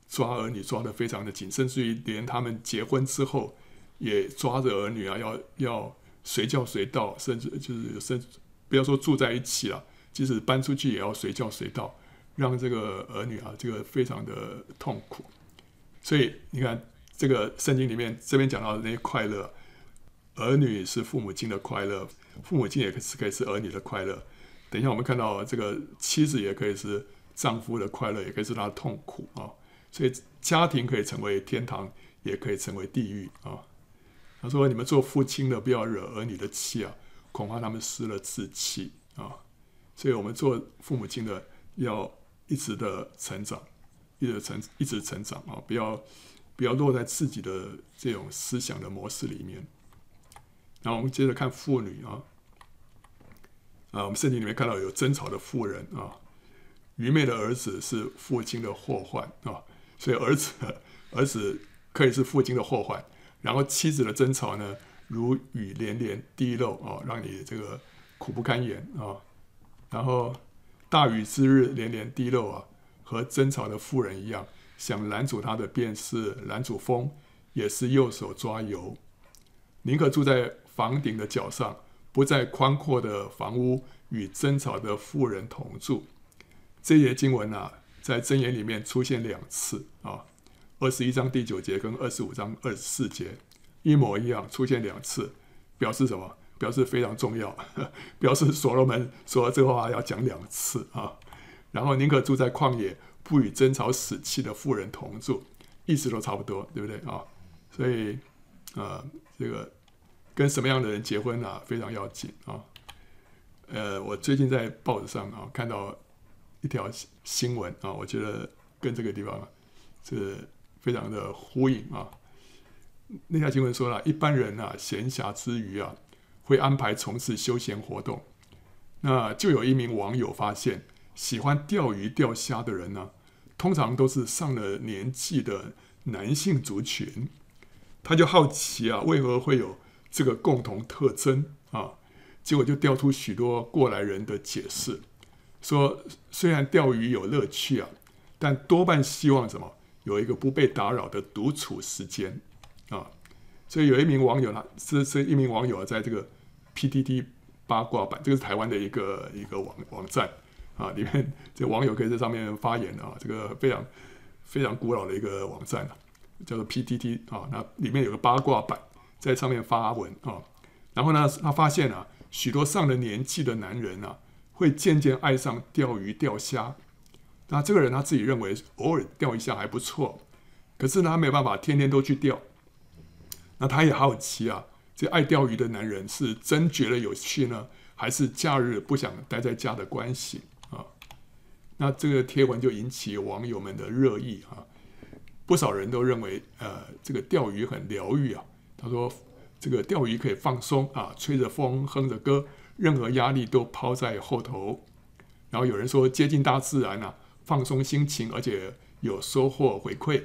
[SPEAKER 1] 抓儿女抓得非常的紧，甚至于连他们结婚之后也抓着儿女啊，要要随叫随到，甚至就是甚至不要说住在一起了，即使搬出去也要随叫随到，让这个儿女啊，这个非常的痛苦。所以你看，这个圣经里面这边讲到的那些快乐，儿女是父母亲的快乐，父母亲也是可以是儿女的快乐。等一下我们看到这个妻子也可以是丈夫的快乐，也可以是他的痛苦啊。所以家庭可以成为天堂，也可以成为地狱啊。他说：“你们做父亲的，不要惹儿女的气啊，恐怕他们失了志气啊。”所以，我们做父母亲的要一直的成长，一直成，一直成长啊！不要不要落在自己的这种思想的模式里面。然后，我们接着看妇女啊啊，我们圣经里面看到有争吵的妇人啊，愚昧的儿子是父亲的祸患啊，所以儿子儿子可以是父亲的祸患。然后妻子的争吵呢，如雨连连滴漏啊，让你这个苦不堪言啊。然后大雨之日连连滴漏啊，和争吵的妇人一样，想拦阻他的便是拦阻风，也是右手抓油。宁可住在房顶的角上，不在宽阔的房屋与争吵的妇人同住。这节经文啊，在箴言里面出现两次啊。二十一章第九节跟二十五章二十四节一模一样，出现两次，表示什么？表示非常重要，*laughs* 表示所罗门说这话要讲两次啊。然后宁可住在旷野，不与争吵死气的妇人同住，意思都差不多，对不对啊？所以啊，这个跟什么样的人结婚啊，非常要紧啊。呃，我最近在报纸上啊看到一条新闻啊，我觉得跟这个地方是。非常的呼应啊！那条新闻说了，一般人啊，闲暇之余啊，会安排从事休闲活动。那就有一名网友发现，喜欢钓鱼钓虾的人呢、通常都是上了年纪的男性族群。他就好奇啊，为何会有这个共同特征啊？结果就调出许多过来人的解释，说虽然钓鱼有乐趣啊，但多半希望什么？有一个不被打扰的独处时间啊，所以有一名网友呢，是是一名网友啊在这个 PTT 八卦版，这个是台湾的一个一个网网站啊，里面这网友可以在上面发言啊，这个非常非常古老的一个网站啊，叫做 PTT 啊，那里面有个八卦版，在上面发文啊，然后呢，他发现啊，许多上了年纪的男人啊，会渐渐爱上钓鱼钓虾。那这个人他自己认为偶尔钓一下还不错，可是呢，他没有办法天天都去钓。那他也好奇啊，这爱钓鱼的男人是真觉得有趣呢，还是假日不想待在家的关系啊？那这个贴文就引起网友们的热议啊，不少人都认为，呃，这个钓鱼很疗愈啊。他说，这个钓鱼可以放松啊，吹着风，哼着歌，任何压力都抛在后头。然后有人说，接近大自然啊。放松心情，而且有收获回馈。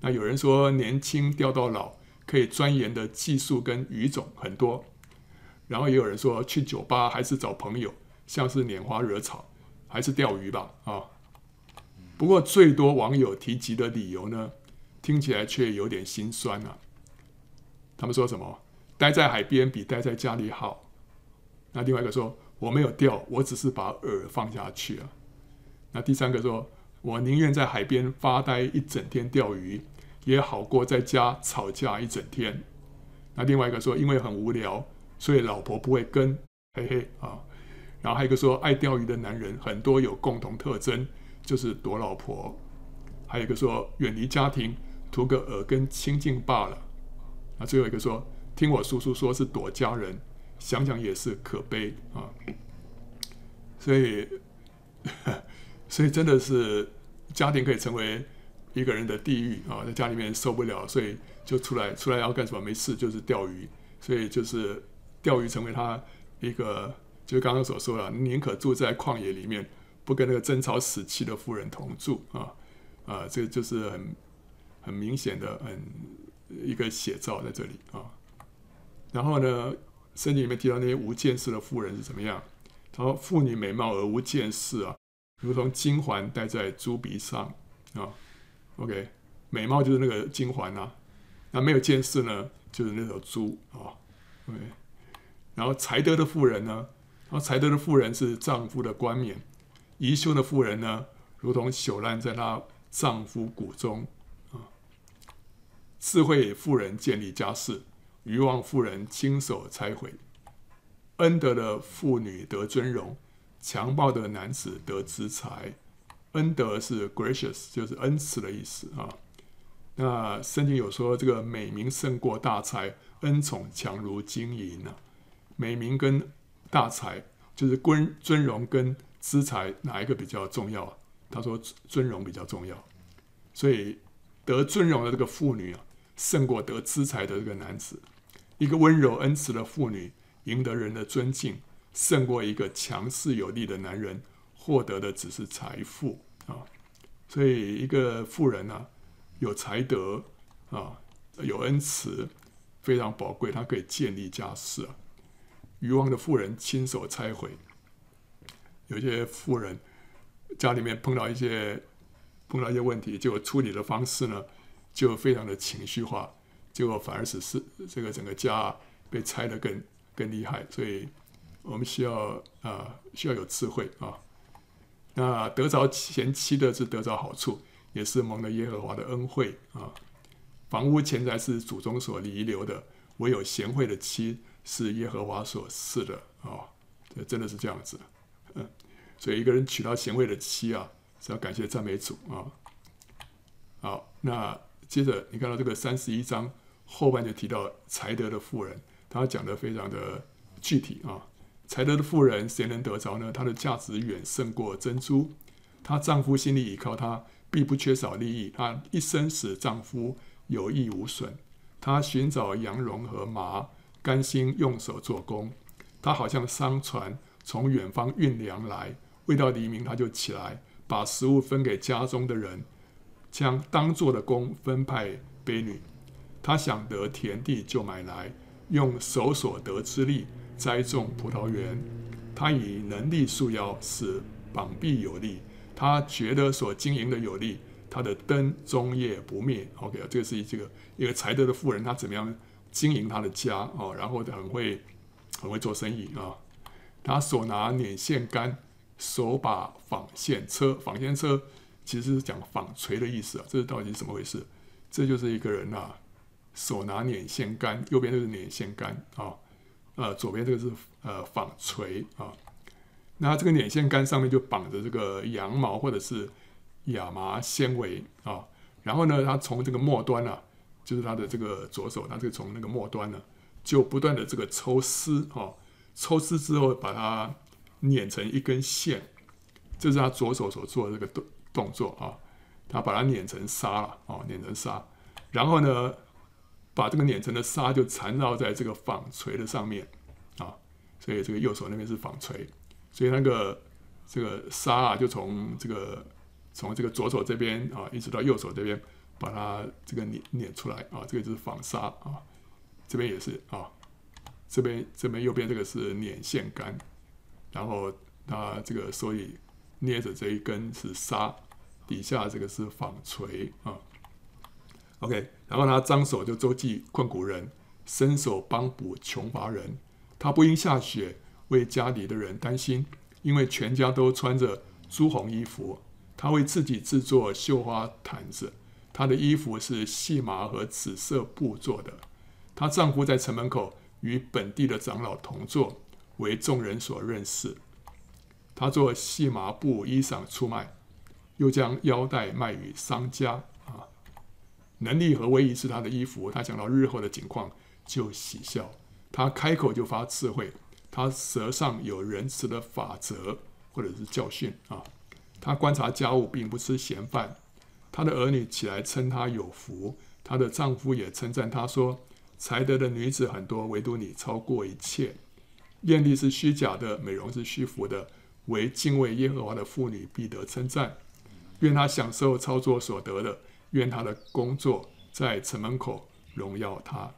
[SPEAKER 1] 那有人说，年轻钓到老，可以钻研的技术跟鱼种很多。然后也有人说，去酒吧还是找朋友，像是拈花惹草，还是钓鱼吧。啊，不过最多网友提及的理由呢，听起来却有点心酸啊。他们说什么？待在海边比待在家里好。那另外一个说，我没有钓，我只是把饵放下去啊。那第三个说，我宁愿在海边发呆一整天钓鱼，也好过在家吵架一整天。那另外一个说，因为很无聊，所以老婆不会跟，嘿嘿啊。然后还有一个说，爱钓鱼的男人很多有共同特征，就是躲老婆。还有一个说，远离家庭，图个耳根清净罢了。那最后一个说，听我叔叔说是躲家人，想想也是可悲啊。所以。*laughs* 所以真的是家庭可以成为一个人的地狱啊，在家里面受不了，所以就出来，出来要干什么？没事就是钓鱼，所以就是钓鱼成为他一个，就是刚刚所说的，宁可住在旷野里面，不跟那个争吵死气的妇人同住啊啊，这就是很很明显的很一个写照在这里啊。然后呢，圣经里面提到那些无见识的妇人是怎么样？他说：“妇女美貌而无见识啊。”如同金环戴在猪鼻上啊，OK，美貌就是那个金环呐，那没有见识呢，就是那头猪啊，OK，然后才德的妇人呢，然后才德的妇人是丈夫的冠冕，贻羞的妇人呢，如同朽烂在她丈夫骨中啊。智慧妇人建立家室，愚妄妇人亲手拆毁。恩德的妇女得尊荣，强暴的男子得资财。恩德是 gracious，就是恩慈的意思啊。那圣经有说，这个美名胜过大财，恩宠强如金银呢。美名跟大财，就是尊尊荣跟资财，哪一个比较重要？他说尊荣比较重要，所以得尊荣的这个妇女啊，胜过得资财的这个男子。一个温柔恩慈的妇女，赢得人的尊敬，胜过一个强势有力的男人，获得的只是财富啊。所以一个富人呢、有才德啊，有恩慈，非常宝贵。他可以建立家室啊。愚妄的富人亲手拆毁。有些富人家里面碰到一些碰到一些问题，结果处理的方式呢，就非常的情绪化，结果反而使是这个整个家被拆得更更厉害。所以我们需要啊，需要有智慧啊。那得着贤妻的是得着好处。也是蒙了耶和华的恩惠啊！房屋钱财是祖宗所遗留的，唯有贤惠的妻是耶和华所赐的啊！这真的是这样子，嗯，所以一个人娶到贤惠的妻啊，是要感谢赞美主啊！好，那接着你看到这个三十一章后半就提到才德的妇人，他讲得非常的具体啊！才德的妇人谁能得着呢？她的价值远胜过珍珠，她丈夫心里倚靠她。必不缺少利益，她一生使丈夫有益无损。她寻找羊绒和麻，甘心用手做工。她好像商船从远方运粮来，未到黎明，她就起来，把食物分给家中的人，将当做的工分派婢女。她想得田地，就买来，用手所得之力栽种葡萄园。他以能力束腰，使膀臂有力。他觉得所经营的有利，他的灯终夜不灭。OK，这个是这个一个才德的妇人，她怎么样经营他的家哦？然后很会很会做生意啊。她手拿捻线杆，手把纺线车。纺线车其实是讲纺锤的意思啊。这是到底是怎么回事？这就是一个人呐、啊，手拿捻线杆，右边就是捻线杆啊，呃，左边这个是呃纺锤啊。那这个捻线杆上面就绑着这个羊毛或者是亚麻纤维啊，然后呢，它从这个末端啊，就是它的这个左手，它就从那个末端呢，就不断的这个抽丝啊，抽丝之后把它捻成一根线，这是他左手所做的这个动动作啊，他把它捻成纱了啊，捻成纱，然后呢，把这个碾成的沙就缠绕在这个纺锤的上面啊，所以这个右手那边是纺锤。所以那个这个沙啊，就从这个从这个左手这边啊，一直到右手这边，把它这个碾碾出来啊，这个就是纺纱啊，这边也是啊，这边这边右边这个是捻线杆，然后它这个所以捏着这一根是纱，底下这个是纺锤啊。OK，然后他张手就周济困苦人，伸手帮补穷乏人，他不因下雪。为家里的人担心，因为全家都穿着朱红衣服。她为自己制作绣花毯子，她的衣服是细麻和紫色布做的。她丈夫在城门口与本地的长老同坐，为众人所认识。她做细麻布衣裳出卖，又将腰带卖与商家。能力和威仪是她的衣服。她想到日后的景况，就喜笑。她开口就发智慧。他舌上有仁慈的法则，或者是教训啊。他观察家务，并不吃闲饭。他的儿女起来称他有福，他的丈夫也称赞他说：“才德的女子很多，唯独你超过一切。艳丽是虚假的，美容是虚浮的，唯敬畏耶和华的妇女必得称赞。愿她享受操作所得的，愿他的工作在城门口荣耀他。”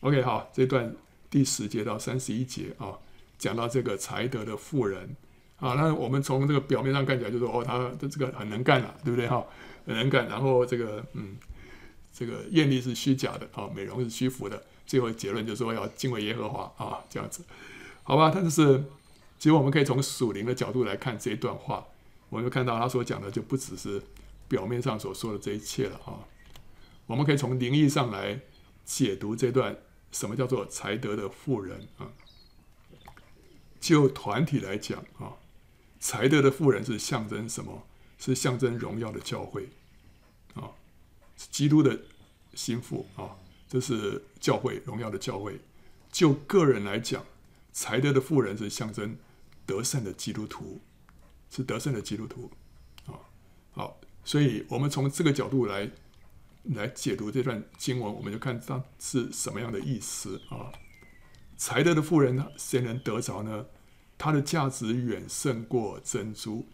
[SPEAKER 1] OK，好，这段。第十节到三十一节啊，讲到这个才德的妇人啊，那我们从这个表面上看起来就说哦，他的这个很能干了，对不对哈？很能干，然后这个嗯，这个艳丽是虚假的啊，美容是虚浮的，最后结论就是说要敬畏耶和华啊，这样子，好吧？但是其实我们可以从属灵的角度来看这一段话，我们就看到他所讲的就不只是表面上所说的这一切了啊。我们可以从灵意上来解读这段什么叫做才德的富人啊。就团体来讲啊，才德的富人是象征什么？是象征荣耀的教会啊，基督的心腹啊。这是教会荣耀的教会。就个人来讲，才德的富人是象征得胜的基督徒，是得胜的基督徒。所以我们从这个角度来来解读这段经文，我们就看它是什么样的意思啊。才德的妇人谁能得着呢？她的价值远胜过珍珠，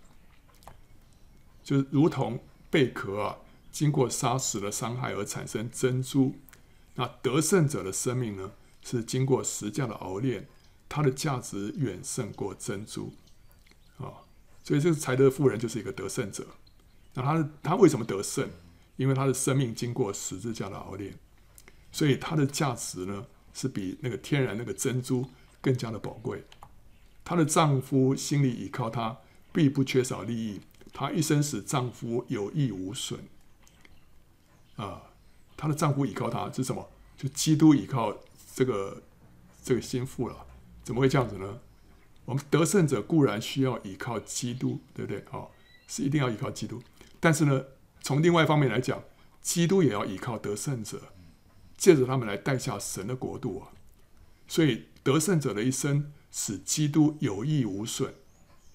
[SPEAKER 1] 就如同贝壳啊，经过砂石的伤害而产生珍珠。那得胜者的生命呢，是经过十架的熬炼，它的价值远胜过珍珠啊。所以这个才德妇人就是一个得胜者。那他他为什么得胜？因为他的生命经过十字架的熬炼，所以他的价值呢，是比那个天然那个珍珠更加的宝贵。她的丈夫心里倚靠她，必不缺少利益。她一生使丈夫有益无损啊。她的丈夫倚靠她是什么？就基督倚靠这个这个心腹了。怎么会这样子呢？我们得胜者固然需要倚靠基督，对不对？哦，是一定要倚靠基督。但是呢，从另外一方面来讲，基督也要依靠得胜者，借着他们来带下神的国度啊。所以得胜者的一生使基督有益无损，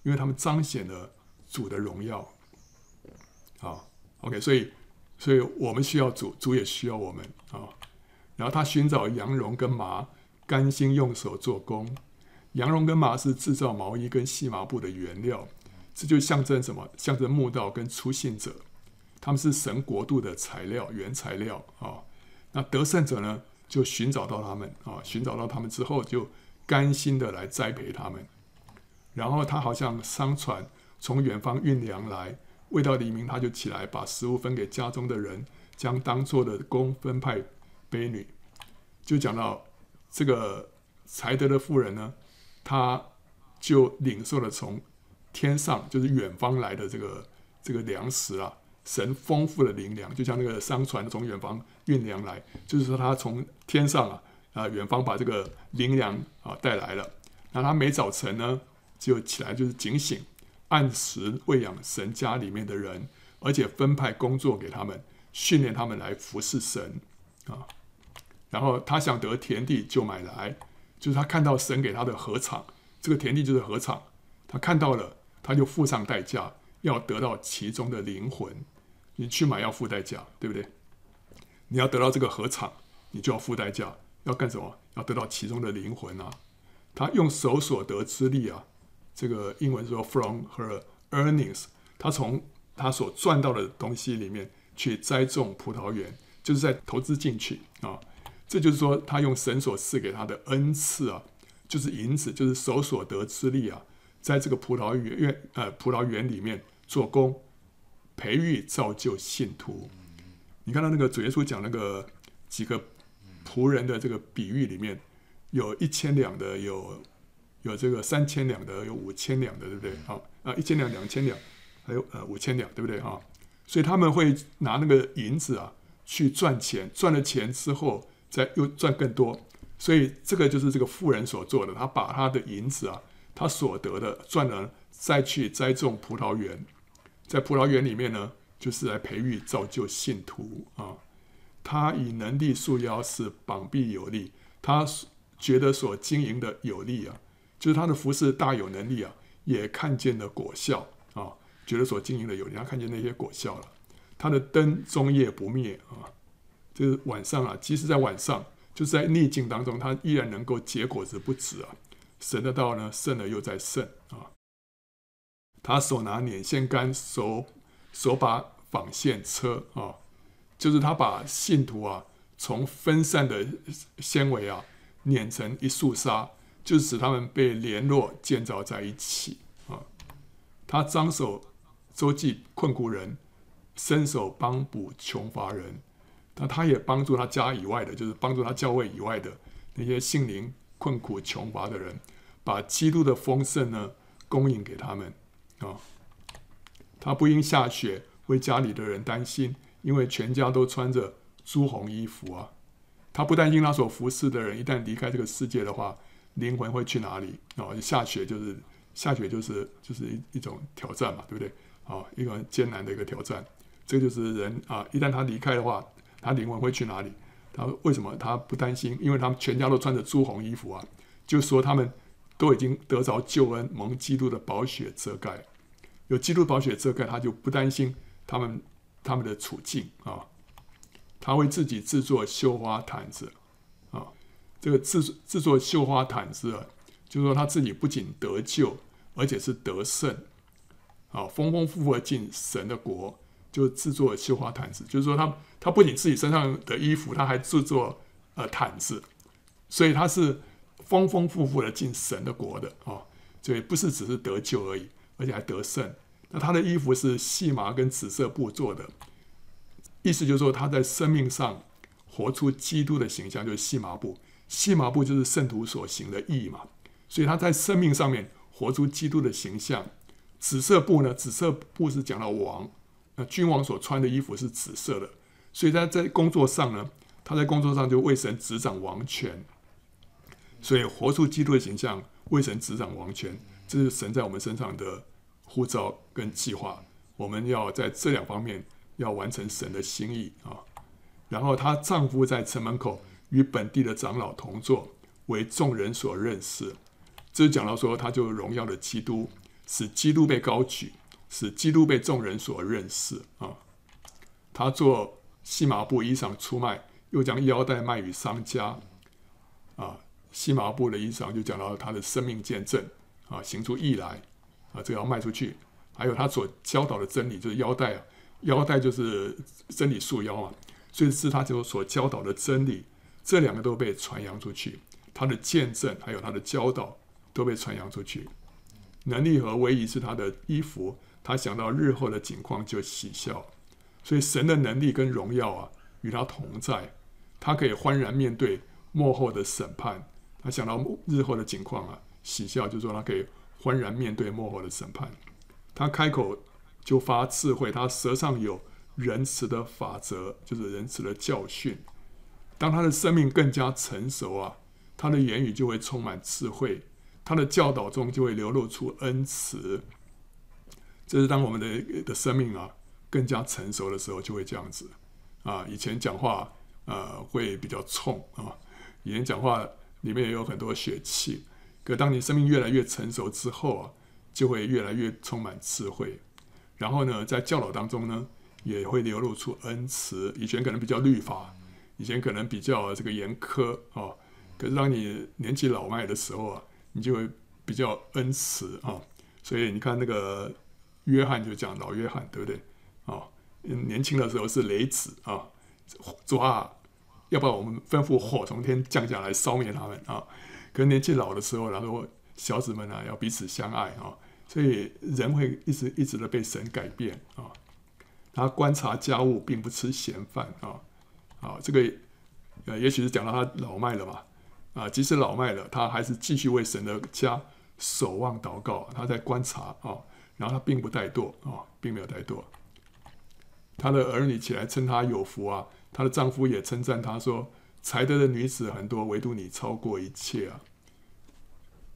[SPEAKER 1] 因为他们彰显了主的荣耀。好，OK，所以。所以我们需要主，主也需要我们啊。然后他寻找羊绒跟麻，甘心用手做工。羊绒跟麻是制造毛衣跟细麻布的原料，这就象征什么？象征墓道跟出信者，他们是神国度的材料、原材料啊。那得胜者呢，就寻找到他们啊，寻找到他们之后，就甘心的来栽培他们。然后他好像商船从远方运粮来。未到黎明，他就起来，把食物分给家中的人，将当做的工分派卑女。就讲到这个才德的妇人呢，他就领受了从天上，就是远方来的这个这个粮食啊，神丰富的灵粮，就像那个商船从远方运粮来，就是说他从天上啊啊远方把这个灵粮啊带来了。那他每早晨呢，就起来就是警醒。按时喂养神家里面的人，而且分派工作给他们，训练他们来服侍神啊。然后他想得田地，就买来，就是他看到神给他的禾场，这个田地就是禾场，他看到了，他就付上代价，要得到其中的灵魂。你去买要付代价，对不对？你要得到这个禾场，你就要付代价，要干什么？要得到其中的灵魂啊！他用手所得之力啊。这个英文说 from her earnings，他从他所赚到的东西里面去栽种葡萄园，就是在投资进去啊。这就是说，他用神所赐给他的恩赐啊，就是银子，就是手所得之力啊，在这个葡萄园呃葡萄园里面做工，培育造就信徒。你看到那个主耶稣讲那个几个仆人的这个比喻里面，有一千两的有。有这个三千两的，有五千两的，对不对？好啊，一千两、两千两，还有呃五千两，对不对？哈，所以他们会拿那个银子啊去赚钱，赚了钱之后再又赚更多，所以这个就是这个富人所做的。他把他的银子啊，他所得的赚了，再去栽种葡萄园，在葡萄园里面呢，就是来培育造就信徒啊。他以能力束腰，使膀臂有力，他觉得所经营的有利啊。就是他的服侍大有能力啊，也看见了果效啊，觉得所经营的有利，他看见那些果效了。他的灯终夜不灭啊，就是晚上啊，即使在晚上，就是在逆境当中，他依然能够结果子不止啊。神的道呢，胜了又再胜啊。他手拿捻线杆，手手把纺线车啊，就是他把信徒啊，从分散的纤维啊，碾成一束纱。就使他们被联络建造在一起啊！他张手周济困苦人，伸手帮补穷乏人，那他也帮助他家以外的，就是帮助他教会以外的那些信灵困苦穷乏的人，把基督的丰盛呢供应给他们啊。他不因下雪为家里的人担心，因为全家都穿着朱红衣服啊。他不担心他所服侍的人一旦离开这个世界的话，灵魂会去哪里啊？下雪就是下雪就是就是一一种挑战嘛，对不对？啊，一个艰难的一个挑战。这就是人啊，一旦他离开的话，他灵魂会去哪里？他为什么他不担心？因为他们全家都穿着朱红衣服啊，就说他们都已经得着救恩，蒙基督的宝血遮盖。有基督宝血遮盖，他就不担心他们他们的处境啊。他为自己制作绣花毯子啊，这个制制作绣花毯子啊，就是说他自己不仅得救，而且是得胜啊，丰丰富富的进神的国，就制作绣花毯子。就是说他他不仅自己身上的衣服，他还制作呃毯子，所以他是丰丰富富的进神的国的啊，所以不是只是得救而已。而且还得胜。那他的衣服是细麻跟紫色布做的，意思就是说他在生命上活出基督的形象，就是细麻布。细麻布就是圣徒所行的义嘛，所以他在生命上面活出基督的形象。紫色布呢？紫色布是讲到王，那君王所穿的衣服是紫色的，所以他在工作上呢，他在工作上就为神执掌王权，所以活出基督的形象，为神执掌王权。这是神在我们身上的呼召跟计划，我们要在这两方面要完成神的心意啊。然后她丈夫在城门口与本地的长老同坐，为众人所认识。这是讲到说，他就荣耀的基督，使基督被高举，使基督被众人所认识啊。他做细麻布衣裳出卖，又将腰带卖与商家啊。细麻布的衣裳就讲到他的生命见证。啊，行出义来，啊，这个要卖出去。还有他所教导的真理，就是腰带啊，腰带就是真理束腰嘛，所以是他就所教导的真理，这两个都被传扬出去。他的见证还有他的教导都被传扬出去。能力和威仪是他的衣服，他想到日后的景况就喜笑。所以神的能力跟荣耀啊，与他同在，他可以欢然面对末后的审判。他想到日后的景况啊。喜笑，就说他可以欢然面对末后的审判。他开口就发智慧，他舌上有仁慈的法则，就是仁慈的教训。当他的生命更加成熟啊，他的言语就会充满智慧，他的教导中就会流露出恩慈。这是当我们的的生命啊更加成熟的时候，就会这样子啊。以前讲话呃会比较冲啊，以前讲话里面也有很多血气。可当你生命越来越成熟之后啊，就会越来越充满智慧。然后呢，在教导当中呢，也会流露出恩慈。以前可能比较律法，以前可能比较这个严苛啊。可是当你年纪老迈的时候啊，你就会比较恩慈啊。所以你看那个约翰就讲老约翰，对不对啊？年轻的时候是雷子啊，抓，要不然我们吩咐火从天降下来烧灭他们啊。跟年纪老的时候，然后小子们啊，要彼此相爱啊，所以人会一直一直的被神改变啊。他观察家务，并不吃闲饭啊。啊，这个呃，也许是讲到他老迈了吧啊。即使老迈了，他还是继续为神的家守望祷告。他在观察啊，然后他并不怠惰啊，并没有怠惰。他的儿女起来称他有福啊，他的丈夫也称赞他说。才德的女子很多，唯独你超过一切啊！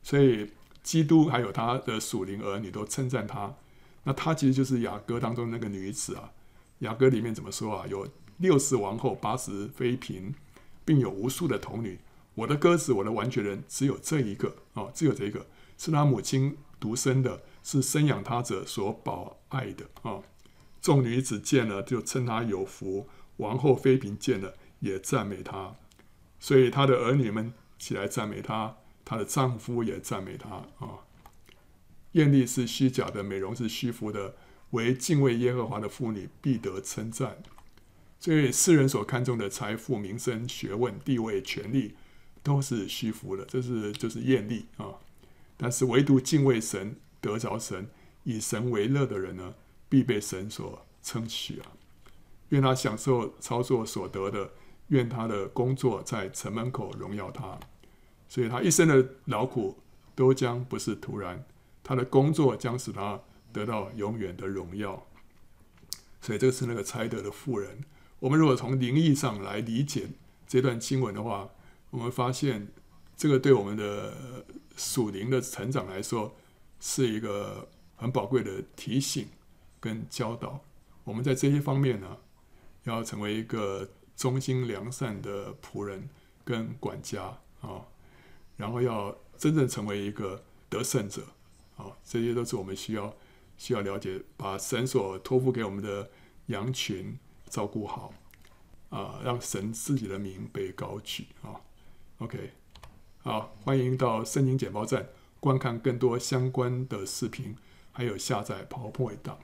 [SPEAKER 1] 所以基督还有他的属灵儿女都称赞他。那他其实就是雅歌当中那个女子啊。雅歌里面怎么说啊？有六十王后，八十妃嫔，并有无数的童女。我的鸽子，我的完全人，只有这一个啊，只有这一个，是他母亲独生的，是生养他者所保爱的啊。众女子见了，就称他有福；王后妃嫔见了。也赞美他，所以他的儿女们起来赞美他，他的丈夫也赞美他啊。艳丽是虚假的，美容是虚浮的，唯敬畏耶和华的妇女必得称赞。所以世人所看重的财富、名声、学问、地位、权力，都是虚浮的，这是就是艳丽啊。但是唯独敬畏神、得着神、以神为乐的人呢，必被神所称许啊。愿他享受操作所得的，愿他的工作在城门口荣耀他。所以他一生的劳苦都将不是徒然，他的工作将使他得到永远的荣耀。所以这个是那个才德的妇人。我们如果从灵意上来理解这段经文的话，我们发现这个对我们的属灵的成长来说是一个很宝贵的提醒跟教导。我们在这些方面呢，要成为一个忠心良善的仆人跟管家啊、然后要真正成为一个得胜者啊、这些都是我们需要需要了解，把神所托付给我们的羊群。照顾好，啊、让神自己的名被高举啊。OK，好，欢迎到圣经简报站观看更多相关的视频，还有下载 PowerPoint 档。